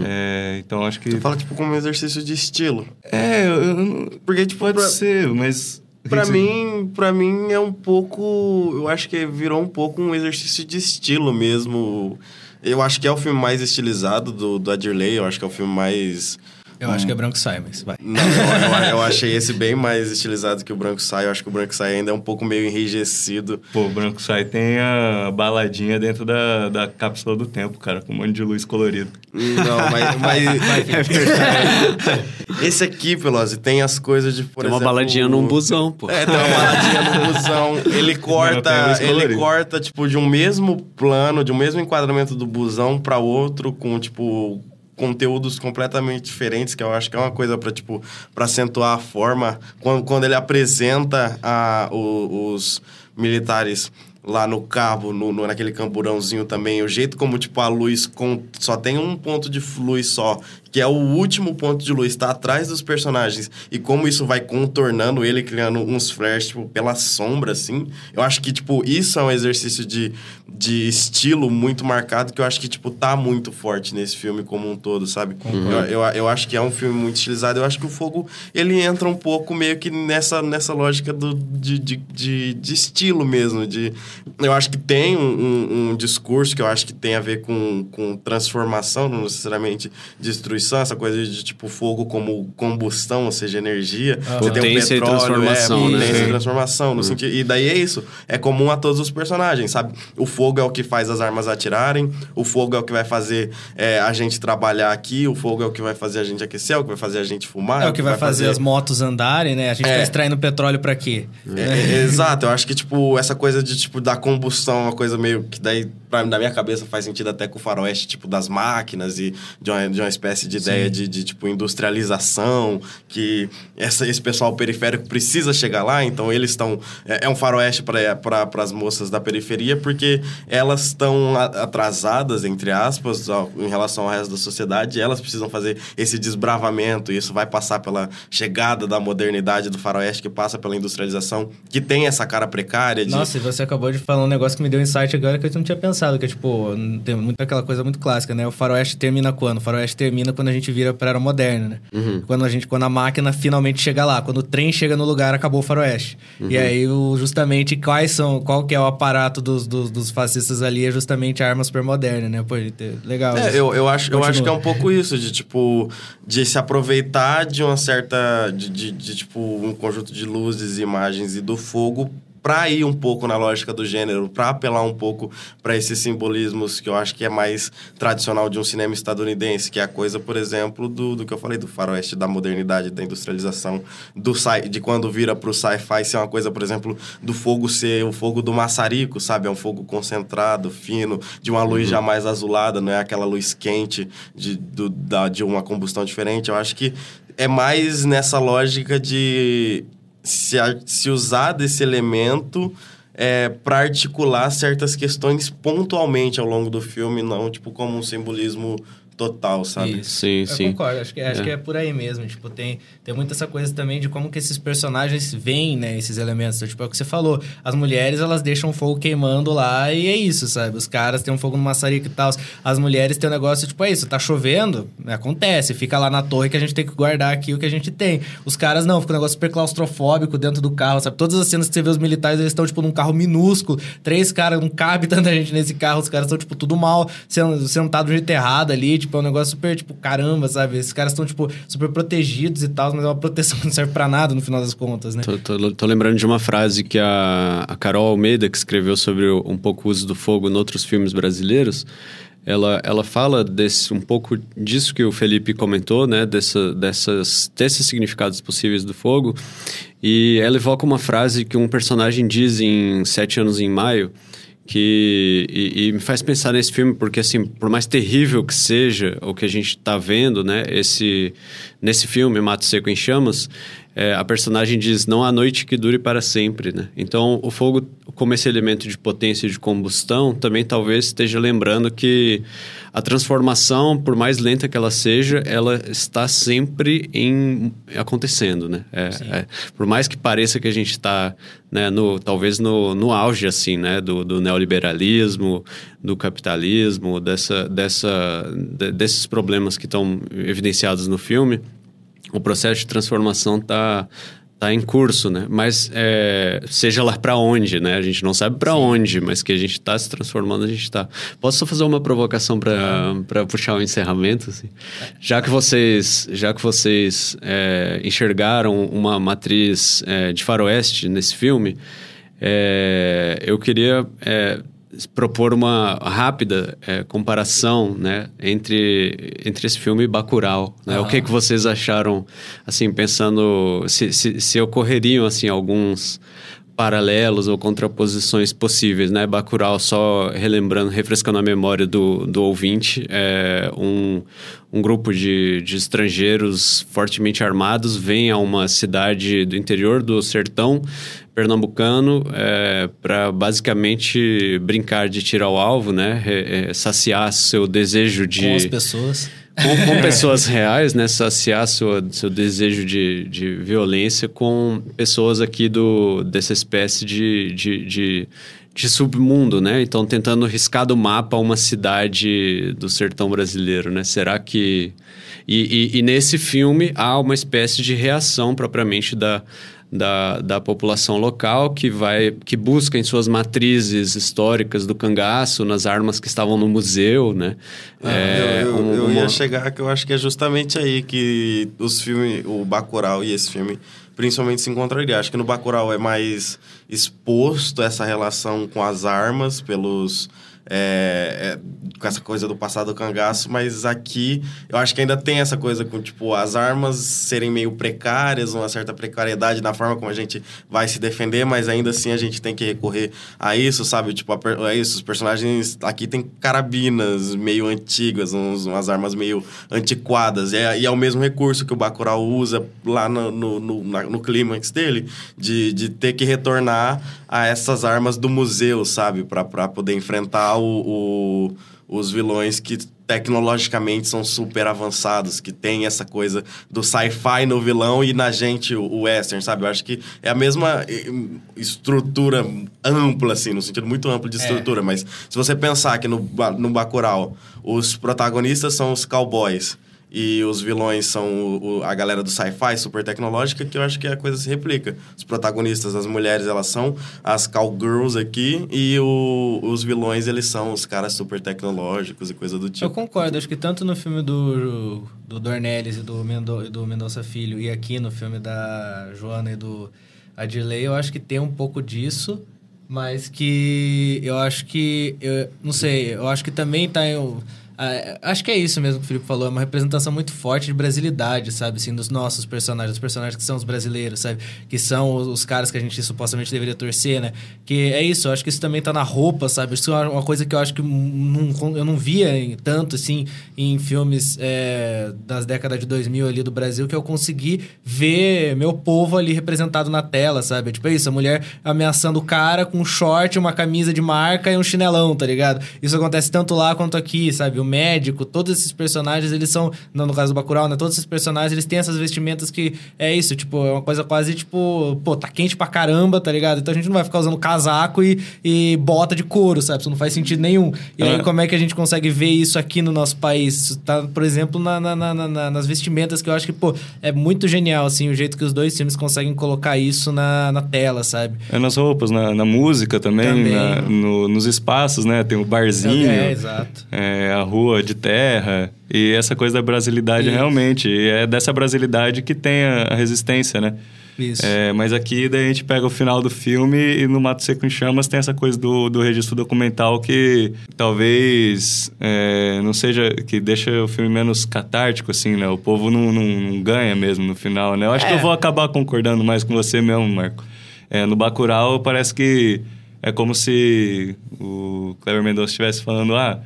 É, então acho que. Tu fala, tipo, como um exercício de estilo. É, eu, Porque, tipo, pode pra, ser, mas. pra mim, pra mim é um pouco... Eu acho que virou um pouco um exercício de estilo mesmo. Eu acho que é o filme mais estilizado do, do Adirley. Eu acho que é o filme mais... Eu acho que é branco sai, mas vai. Não, eu, eu- eu achei esse bem mais estilizado que o Branco Sai. Eu acho que o Branco Sai ainda é um pouco meio enrijecido. Pô, o Branco Sai tem a baladinha dentro da, da cápsula do tempo, cara, com um monte de luz colorida. Não, mas... mas É verdade. esse aqui, Pelosi, tem as coisas de, por Tem uma exemplo, baladinha num busão, pô. É, tem uma baladinha no busão. Ele corta, ele colorida. corta, tipo, de um mesmo plano, de um mesmo enquadramento do busão pra outro, com, tipo, conteúdos completamente diferentes, que eu acho que é uma coisa pra, tipo, pra acentuar a forma. Quando, quando ele apresenta a, o- os militares lá no cabo, no, no- naquele camburãozinho também, o jeito como, tipo, a luz com, só tem um ponto de luz só, que é o último ponto de luz, tá atrás dos personagens, e como isso vai contornando ele, criando uns flares, tipo, pela sombra, assim, eu acho que, tipo, isso é um exercício de, de estilo muito marcado, que eu acho que, tipo, tá muito forte nesse filme como um todo, sabe? Eu, eu, eu acho que é um filme muito estilizado, eu acho que o Fogo, ele entra um pouco meio que nessa, nessa lógica do, de, de, de, de estilo mesmo, de... Eu acho que tem um, um, um discurso que eu acho que tem a ver com, com transformação, não necessariamente destruição, essa coisa de, tipo, fogo como combustão, ou seja, energia. Você tem o Potência e petróleo, transformação, é, né? potência e transformação. No sentido, e daí é isso. É comum a todos os personagens, sabe? O fogo é o que faz as armas atirarem, o fogo é o que vai fazer é, a gente trabalhar aqui, o fogo é o que vai fazer a gente aquecer, é o que vai fazer a gente fumar. É o que vai fazer as motos andarem, né? A gente tá É. extraindo petróleo pra quê? É, é, exato, eu acho que, tipo, essa coisa de, tipo, da combustão é uma coisa meio que daí, pra, na minha cabeça, faz sentido até com o faroeste, tipo, das máquinas e de uma, de uma espécie de ideia de, de, tipo, industrialização, que essa, esse pessoal periférico precisa chegar lá, então eles estão... É, é um faroeste para as moças da periferia, porque elas estão atrasadas, entre aspas, ó, em relação ao resto da sociedade, elas precisam fazer esse desbravamento, e isso vai passar pela chegada da modernidade do faroeste, que passa pela industrialização, que tem essa cara precária de... Nossa, e você acabou de falar um negócio que me deu insight agora que eu não tinha pensado, que é tipo, tem muito aquela coisa muito clássica, né? O faroeste termina quando? O faroeste termina quando a gente vira pra era moderna, né? Quando a gente, quando a máquina finalmente chega lá, quando o trem chega no lugar, acabou o faroeste. E aí, o- justamente, quais são, qual que é o aparato dos, dos, dos fascistas ali é justamente a arma supermoderna, né? Pô, legal. É, eu, eu, acho, eu acho que é um pouco isso, de tipo, de se aproveitar de uma certa. de, de, de, tipo, um conjunto de luzes, imagens e do fogo pra ir um pouco na lógica do gênero, pra apelar um pouco pra esses simbolismos que eu acho que é mais tradicional de um cinema estadunidense, que é a coisa, por exemplo, do, do que eu falei, do faroeste da modernidade, da industrialização, do sci, de quando vira pro sci-fi ser uma coisa, por exemplo, do fogo ser o fogo do maçarico, sabe? É um fogo concentrado, fino, de uma luz já mais azulada, não é aquela luz quente de, do, da, de uma combustão diferente. Eu acho que é mais nessa lógica de se, se usar desse elemento é, para articular certas questões pontualmente ao longo do filme, não tipo como um simbolismo total, sabe? Isso. Sim, Eu sim. concordo, acho que, acho É. que é por aí mesmo. Tipo, tem, tem muito essa coisa também de como que esses personagens veem, né, esses elementos. Então, tipo, é o que você falou. As mulheres, elas deixam o fogo queimando lá e é isso, sabe? Os caras têm um fogo no maçarico e tal. As mulheres têm um negócio, tipo, é isso, tá chovendo, acontece. Fica lá na torre que a gente tem que guardar aqui o que a gente tem. Os caras não, fica um negócio super claustrofóbico dentro do carro, sabe? Todas as cenas que você vê os militares, eles estão, tipo, num carro minúsculo. Três caras, não cabe tanta gente nesse carro. Os caras estão, tipo, tudo mal, sendo- sentado do jeito errado ali. Tipo, é um negócio super, tipo, caramba, sabe? Esses caras estão, tipo, super protegidos e tal, mas é uma proteção que não serve pra nada no final das contas, né? Tô, tô- tô lembrando de uma frase que a, a Carol Almeida, que escreveu sobre o- um pouco o uso do fogo em outros filmes brasileiros, ela, ela fala desse, um pouco disso que o Felipe comentou, né? Dessa, dessas, desses significados possíveis do fogo. E ela evoca uma frase que um personagem diz em Sete Anos em Maio, que e, e me faz pensar nesse filme porque assim por mais terrível que seja o que a gente está vendo né esse nesse filme Mato Seco em Chamas é, a personagem diz não há noite que dure para sempre né? Então o fogo como esse elemento de potência e de combustão também talvez esteja lembrando que a transformação por mais lenta que ela seja ela está sempre em acontecendo né? É- é, por mais que pareça que a gente está né, no, talvez no, no auge assim, né, do, do neoliberalismo, do capitalismo, dessa, dessa, de- desses problemas que estão evidenciados no filme, o processo de transformação está tá em curso, né? Mas é, seja lá para onde, né? A gente não sabe para onde, mas que a gente está se transformando, a gente está. Posso só fazer uma provocação para puxar o encerramento? Assim? Já que vocês, já que vocês é, enxergaram uma matriz é, de faroeste nesse filme, é, eu queria é, propor uma rápida é, comparação né, entre, entre esse filme e Bacurau. Né? O que, que vocês acharam, assim, pensando se, se, se ocorreriam assim, alguns paralelos ou contraposições possíveis, né? Bacurau, só relembrando, refrescando a memória do, do ouvinte, é um, um grupo de, de estrangeiros fortemente armados vem a uma cidade do interior do sertão pernambucano é, para basicamente brincar de tirar o alvo, né? É, é, saciar seu desejo de Com as pessoas. com, com pessoas reais, né? Saciar sua, seu desejo de, de violência com pessoas aqui do, dessa espécie de, de, de, de submundo, né? Então, tentando riscar do mapa uma cidade do sertão brasileiro, né? Será que... E, e, e nesse filme há uma espécie de reação propriamente da... Da, da população local que vai que busca em suas matrizes históricas do cangaço nas armas que estavam no museu né Ah, É, eu eu, um- eu uma- ia chegar que eu acho que é justamente aí que os filmes, o Bacurau e esse filme, principalmente se encontrariam. Acho que no Bacurau é mais exposto essa relação com as armas pelos é, é, com essa coisa do passado do cangaço, mas aqui eu acho que ainda tem essa coisa com tipo as armas serem meio precárias, uma certa precariedade na forma como a gente vai se defender, mas ainda assim a gente tem que recorrer a isso, sabe? Tipo, a é isso, os personagens aqui tem carabinas meio antigas, uns, umas armas meio antiquadas, e é, e é o mesmo recurso que o Bacurau usa lá no, no, no, na- no clímax dele, de, de ter que retornar a essas armas do museu, sabe? Pra poder enfrentar o, o- os vilões que tecnologicamente são super avançados, que tem essa coisa do sci-fi no vilão e na gente o, o western, sabe? Eu acho que é a mesma estrutura ampla, assim, no sentido muito amplo de É. estrutura, mas se você pensar que no, no Bacurau os protagonistas são os cowboys e os vilões são o- o- a galera do sci-fi super tecnológica, que eu acho que a coisa se replica. Os protagonistas, as mulheres, elas são as cowgirls aqui, e o- os vilões, eles são os caras super tecnológicos e coisa do Eu tipo. concordo, acho que tanto no filme do, do Dornelles e do, Mendo, do Mendonça Filho e aqui no filme da Joana e do Adirley, eu acho que tem um pouco disso, mas que eu acho que, eu, não sei, eu acho que também tá em... ah, acho que é isso mesmo que o Felipe falou, é uma representação muito forte de brasilidade, sabe? Assim, dos nossos personagens, dos personagens que são os brasileiros, sabe? Que são os, caras que a gente supostamente deveria torcer, né? Que é isso, acho que isso também tá na roupa, sabe? Isso é uma coisa que eu acho que não, eu não via em- tanto, assim, em filmes é, das décadas de 2000 ali do Brasil, que eu consegui ver meu povo ali representado na tela, sabe? Tipo, é isso, a mulher ameaçando o cara com um short, uma camisa de marca e um chinelão, tá ligado? Isso acontece tanto lá quanto aqui, sabe? O médico, todos esses personagens, eles são, não, no caso do Bacurau, né? Todos esses personagens, eles têm essas vestimentas que é isso, tipo, é uma coisa quase tipo, pô, tá quente pra caramba, tá ligado? Então a gente não vai ficar usando casaco e, e bota de couro, sabe? Isso não faz sentido nenhum. E aí, É. como é que a gente consegue ver isso aqui no nosso país? Isso tá, por exemplo, na, na- na- na- nas vestimentas, que eu acho que, pô, é muito genial, assim, o jeito que os dois filmes conseguem colocar isso na, na tela, sabe? É nas roupas, na, na música também, Também. no- nos espaços, né? Tem o barzinho, É, exato. é, a rua de terra. E essa coisa da brasilidade, Isso. realmente. E é dessa brasilidade que tem a, resistência, né? Isso. É, mas aqui daí a gente pega o final do filme e no Mato Seco em Chamas tem essa coisa do, do registro documental que talvez é, não seja... que deixa o filme menos catártico, assim, né? O povo não, não, não ganha mesmo no final, né? Eu acho que É. eu vou acabar concordando mais com você mesmo, Marco. É, no Bacurau parece que é como se o Cleber Mendonça estivesse falando, ah...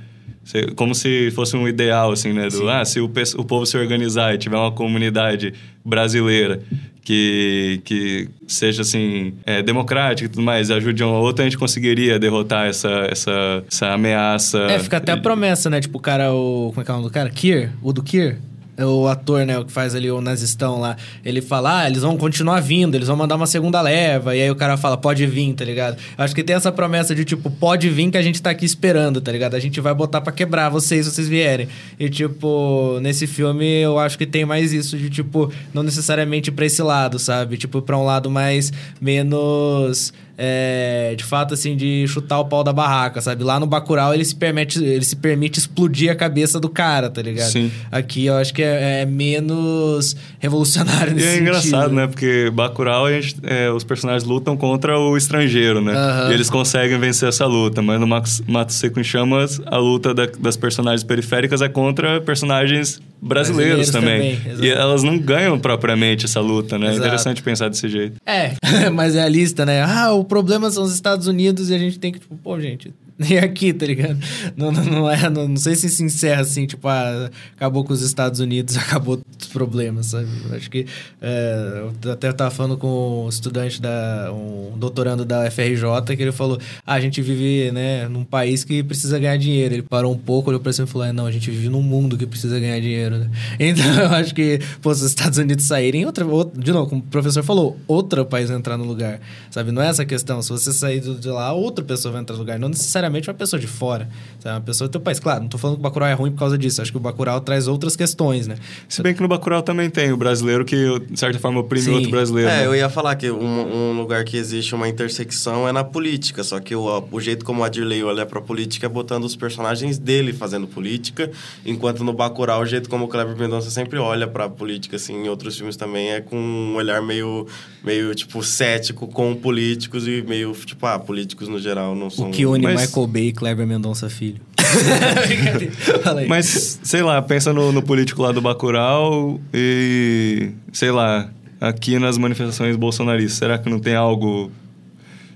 Como se fosse um ideal, assim, né? Do, ah, se o, o povo se organizar e tiver uma comunidade brasileira que, que seja, assim, é, democrática e tudo mais, ajude um ao outro, a gente conseguiria derrotar essa, essa, essa ameaça. É, fica até a promessa, né? Tipo, o cara, o. Como é que é o nome do cara? Kier? O do Kier? É o ator, né? O que faz ali o nazistão lá. Ele fala, ah, eles vão continuar vindo, eles vão mandar uma segunda leva. E aí o cara fala, pode vir, tá ligado? Acho que tem essa promessa de, tipo, pode vir que a gente tá aqui esperando, tá ligado? A gente vai botar pra quebrar vocês vocês vierem. E, tipo, nesse filme eu acho que tem mais isso de, tipo, não necessariamente pra esse lado, sabe? Tipo, pra um lado mais, menos é, de fato, assim, de chutar o pau da barraca, sabe? Lá no Bacurau ele se permite, ele se permite explodir a cabeça do cara, tá ligado? Sim. Aqui eu acho que é, é menos revolucionário E nesse é sentido. engraçado, né? Porque Bacurau, gente, é, os personagens lutam contra o estrangeiro, né? Aham. E eles conseguem vencer essa luta. Mas no Max- Mato Seco em Chamas, a luta da- das personagens periféricas é contra personagens brasileiros, Brasileiros também. também, e elas não ganham propriamente essa luta, né? É Exato. interessante pensar desse jeito. É, mas é a lista, né? Ah, o problema são os Estados Unidos e a gente tem que, tipo, pô, gente, nem aqui, tá ligado? Não, não, não é, não, não sei se se encerra assim, tipo, ah, acabou com os Estados Unidos, acabou os problemas, sabe? Acho que, é, eu até tava falando com um estudante, da, um doutorando da FRJ, que ele falou, ah, a gente vive, né, num país que precisa ganhar dinheiro. Ele parou um pouco, olhou pra cima e falou, é, não, a gente vive num mundo que precisa ganhar dinheiro, né? Então, eu acho que, pô, se os Estados Unidos saírem, outra, outra- de novo, como o professor falou, outro país entrar no lugar, sabe? Não é essa questão. Se você sair de lá, outra pessoa vai entrar no lugar. Não necessariamente uma pessoa de fora, sabe? Uma pessoa do teu país. Claro, não tô falando que o Bacurau é ruim por causa disso. Acho que o Bacurau traz outras questões, né? Se bem que no Bacurau também tem o brasileiro que, de certa forma, oprime Sim. outro brasileiro. É, né? eu ia falar que um, um lugar que existe uma intersecção é na política, só que o, o jeito como o Adirley olha pra política é botando os personagens dele fazendo política, enquanto no Bacurau o jeito como o Kleber Mendonça sempre olha pra política, assim, em outros filmes também é com um olhar meio, meio tipo, cético com políticos e meio, tipo, ah, políticos no geral não são... O que une Mas- Michael Bay e Kleber Mendonça Filho. Mas, sei lá, pensa no, no político lá do Bacurau e, sei lá, aqui nas manifestações bolsonaristas, será que não tem algo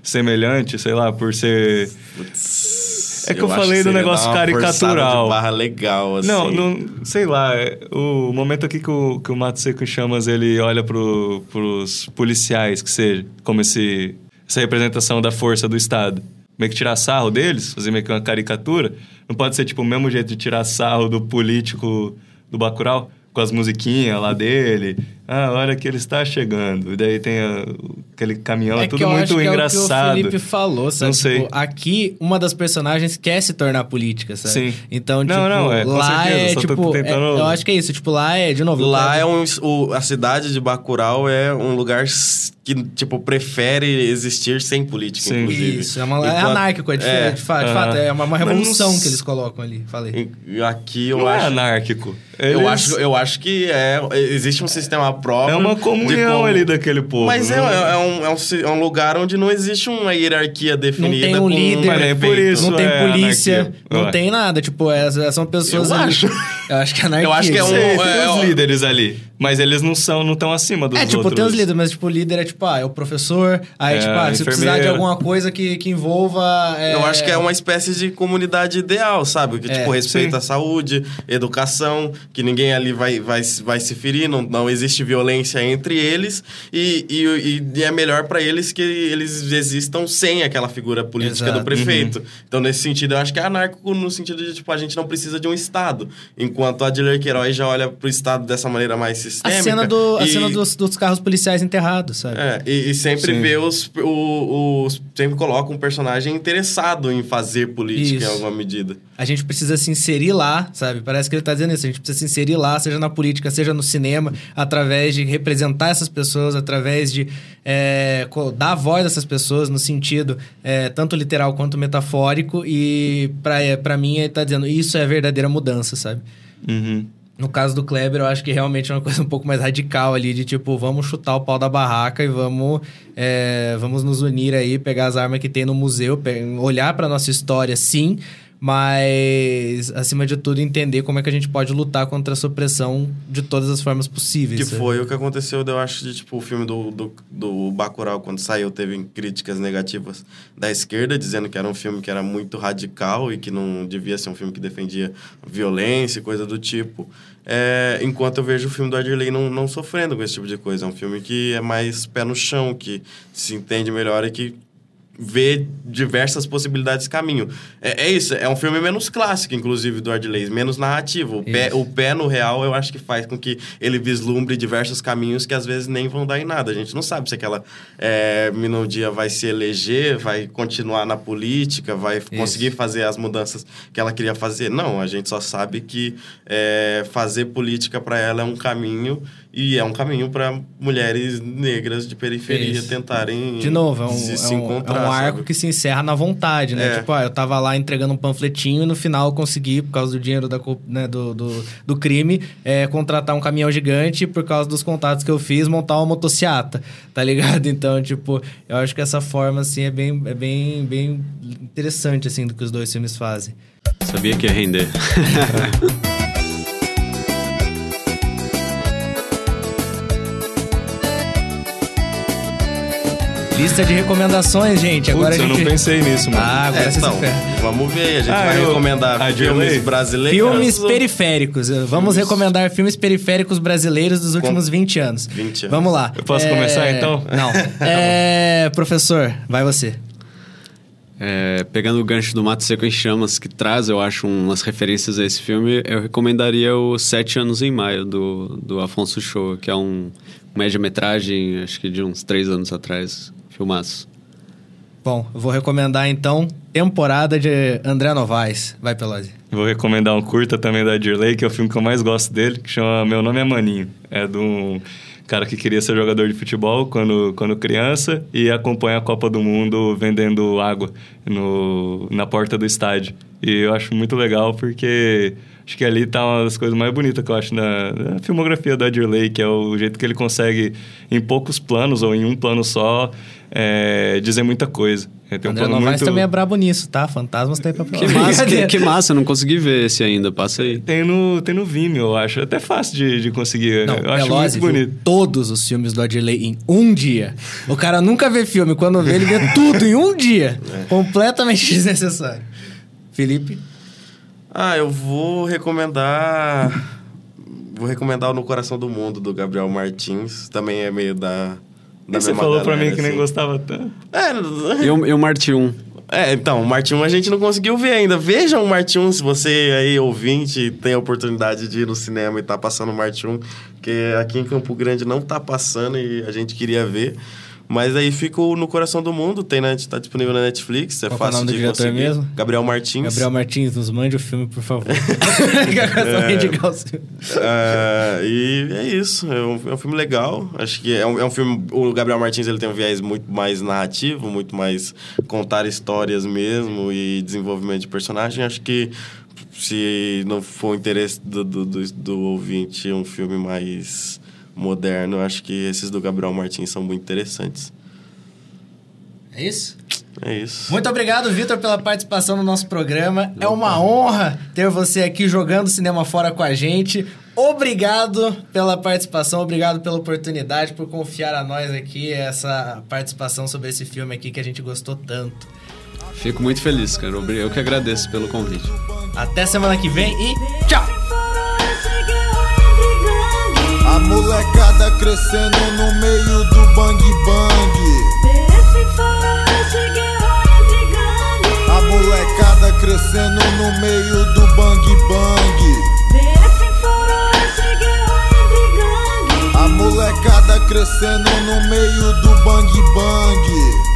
semelhante, sei lá, por ser... É que eu acho falei do negócio caricatural. de barra legal, assim. Não, não, sei lá, o momento aqui que o, que o Mato Seco em Chamas, ele olha pro, pros policiais, que seja, como esse, essa representação da força do Estado. Meio que tirar sarro deles, fazer meio que uma caricatura. Não pode ser, tipo, o mesmo jeito de tirar sarro do político do Bacurau, com as musiquinhas lá dele, Ah, olha que ele está chegando. E daí tem a- aquele caminhão, É é que tudo eu muito acho que é o que o engraçado. Felipe falou, sabe? Não sei. Tipo, aqui, uma das personagens quer se tornar política, sabe? Sim. Então, Não, tipo, não, é, com lá certeza, é, tipo... é- tentando- eu acho que é isso. Tipo, lá é, de novo... Lá eu é um. O, a cidade de Bacurau é um lugar que, tipo, prefere existir sem política, Sim. inclusive. Isso, é, uma, é Enquanto- anárquico, é, diferente, de fato, de aham. fato, é uma, uma não revolução que eles colocam ali, falei. Aqui eu Não é acho. anárquico. Eu Eles- acho, eu acho que é, existe um sistema próprio. É uma comunhão como- ali daquele povo. Mas é, né? é um, é, um, é um lugar onde não existe uma hierarquia definida. tem um com líder, por prefeito. isso não tem é polícia, anarquia. não tem nada. Tipo, é, são pessoas Eu ali- acho. Eu acho que é anarquia. Eu acho que é um- Sei, tem é, os líderes ali. Mas eles não são, não estão acima dos É, tipo, outros. tem os líderes, mas, tipo, o líder é, tipo, ah, é o professor. Aí, É, tipo, ah, se precisar de alguma coisa que, que envolva... é, Eu acho que é uma espécie de comunidade ideal, sabe? Que, É, tipo, respeita sim. a saúde, educação, que ninguém ali vai, vai, vai se ferir, não, não existe violência entre eles. E, e, e é melhor pra eles que eles existam sem aquela figura política Exato. do prefeito. Então, nesse sentido, eu acho que é anárquico no sentido de, tipo, a gente não precisa de um Estado. Enquanto a Adler Queiroz já olha pro Estado dessa maneira mais A sistêmica. cena, do, a e- cena dos, dos carros policiais enterrados, sabe? é, e, e sempre Sim. vê os, o- os. Sempre coloca um personagem interessado em fazer política Isso. em alguma medida. A gente precisa se inserir lá, sabe? Parece que ele tá dizendo isso. A gente precisa se inserir lá, seja na política, seja no cinema, através de representar essas pessoas, através de é, dar voz a essas pessoas no sentido é, tanto literal quanto metafórico. E pra, é, mim, ele tá dizendo isso é a verdadeira mudança, sabe? Uhum. No caso do Kleber, eu acho que realmente é uma coisa um pouco mais radical ali, de tipo, vamos chutar o pau da barraca e vamos, é, vamos nos unir aí, pegar as armas que tem no museu, olhar pra nossa história, sim, mas, acima de tudo, entender como é que a gente pode lutar contra essa opressão de todas as formas possíveis. Que sabe? foi o que aconteceu, eu acho, de tipo, o filme do, do, do Bacurau, quando saiu, teve críticas negativas da esquerda, dizendo que era um filme que era muito radical e que não devia ser um filme que defendia violência e coisa do tipo. É, enquanto eu vejo o filme do Adirley não, não sofrendo com esse tipo de coisa. É um filme que é mais pé no chão, que se entende melhor e que vê diversas possibilidades de caminho. É, é isso, é um filme menos clássico, inclusive, do Ardley, menos narrativo. O pé, Isso. o pé no real, eu acho que faz com que ele vislumbre diversos caminhos que às vezes nem vão dar em nada. A gente não sabe se aquela é, Minodia vai se eleger, vai continuar na política, vai conseguir fazer as mudanças que ela queria fazer. Não, a gente só sabe que é, fazer política para ela é um caminho e é um caminho para mulheres negras de periferia Isso. tentarem De novo, é um, se, é se um- encontrar. é um arco sabe? que se encerra na vontade, né? É. Tipo, ah, eu tava lá entregando um panfletinho e no final eu consegui, por causa do dinheiro da, né, do, do, do crime, é, contratar um caminhão gigante e por causa dos contatos que eu fiz, montar uma motociata, tá ligado? Então, tipo, eu acho que essa forma, assim, é bem, é bem, bem interessante, assim, do que os dois filmes fazem. Sabia que ia render. Lista de recomendações, gente. Agora Putz, a eu gente... não pensei nisso, mano. Ah, agora É, você então, vamos ver. A gente Ah, vai eu- recomendar a filmes brasileiros. Filmes periféricos. Vamos recomendar filmes periféricos brasileiros dos últimos 20 anos. 20 anos. Vamos lá. Eu posso começar, então? Não. É, professor, vai você. É, pegando o gancho do Mato Seco em Chamas, que traz, eu acho, umas referências a esse filme, eu recomendaria o Sete Anos em Maio, do, do Afonso Show, que é um média-metragem, acho que de uns três anos atrás. Filmaço. Bom, eu vou recomendar então Temporada de André Novaes. Vai, Pelosi. Vou recomendar um curta também da Dirley, que é o filme que eu mais gosto dele, que chama Meu Nome é Maninho. É de um cara que queria ser jogador de futebol quando, quando criança e acompanha a Copa do Mundo vendendo água no, na porta do estádio. E eu acho muito legal porque acho que ali tá uma das coisas mais bonitas que eu acho na, na filmografia da Dirley, que é o jeito que ele consegue, em poucos planos ou em um plano só, é, dizer muita coisa. É, tem um André plano Novaes muito- também é brabo nisso, tá? Fantasmas tem papel. Que massa, que, que massa, eu não consegui ver esse ainda, passa aí. Tem no, tem no Vimeo, eu acho. É até fácil de, de conseguir. Não, eu acho Pelosi muito bonito. todos os filmes do Adley em um dia. O cara nunca vê filme, quando vê, ele vê tudo em um dia. Completamente desnecessário. Felipe? Ah, eu vou recomendar. Vou recomendar o No Coração do Mundo, do Gabriel Martins. Também é meio da. da Você falou pra galera, mim que nem assim. gostava tanto. É, Eu, eu Marte 1. É, então, o Martin 1 a gente não conseguiu ver ainda. Vejam o Martin 1, se você aí, ouvinte, tem a oportunidade de ir no cinema e tá passando o Martin 1, que aqui em Campo Grande não tá passando e a gente queria ver. Mas aí fica o no coração do mundo, tem na, tá disponível na Netflix, é Qual é o fácil nome do de diretor conseguir. mesmo? Gabriel Martins. Gabriel Martins, nos mande o filme, por favor. é. É, e é isso, é um, é um filme legal. Acho que é um, é um filme. O Gabriel Martins ele tem um viés muito mais narrativo, muito mais contar histórias mesmo e desenvolvimento de personagem. Acho que se não for o interesse do, do, do, do ouvinte, um filme mais moderno, acho que esses do Gabriel Martins são muito interessantes. É isso? É isso. Muito obrigado, Vitor, pela participação no nosso programa. É uma honra ter você aqui jogando cinema fora com a gente. Obrigado pela participação, obrigado pela oportunidade, por confiar a nós aqui essa participação sobre esse filme aqui que a gente gostou tanto. Fico muito feliz, cara. Eu que agradeço pelo convite. Até semana que vem e tchau! Molecada crescendo no meio do bang bang. Farol. A molecada crescendo no meio do bang bang. Farol. A molecada crescendo no meio do bang bang.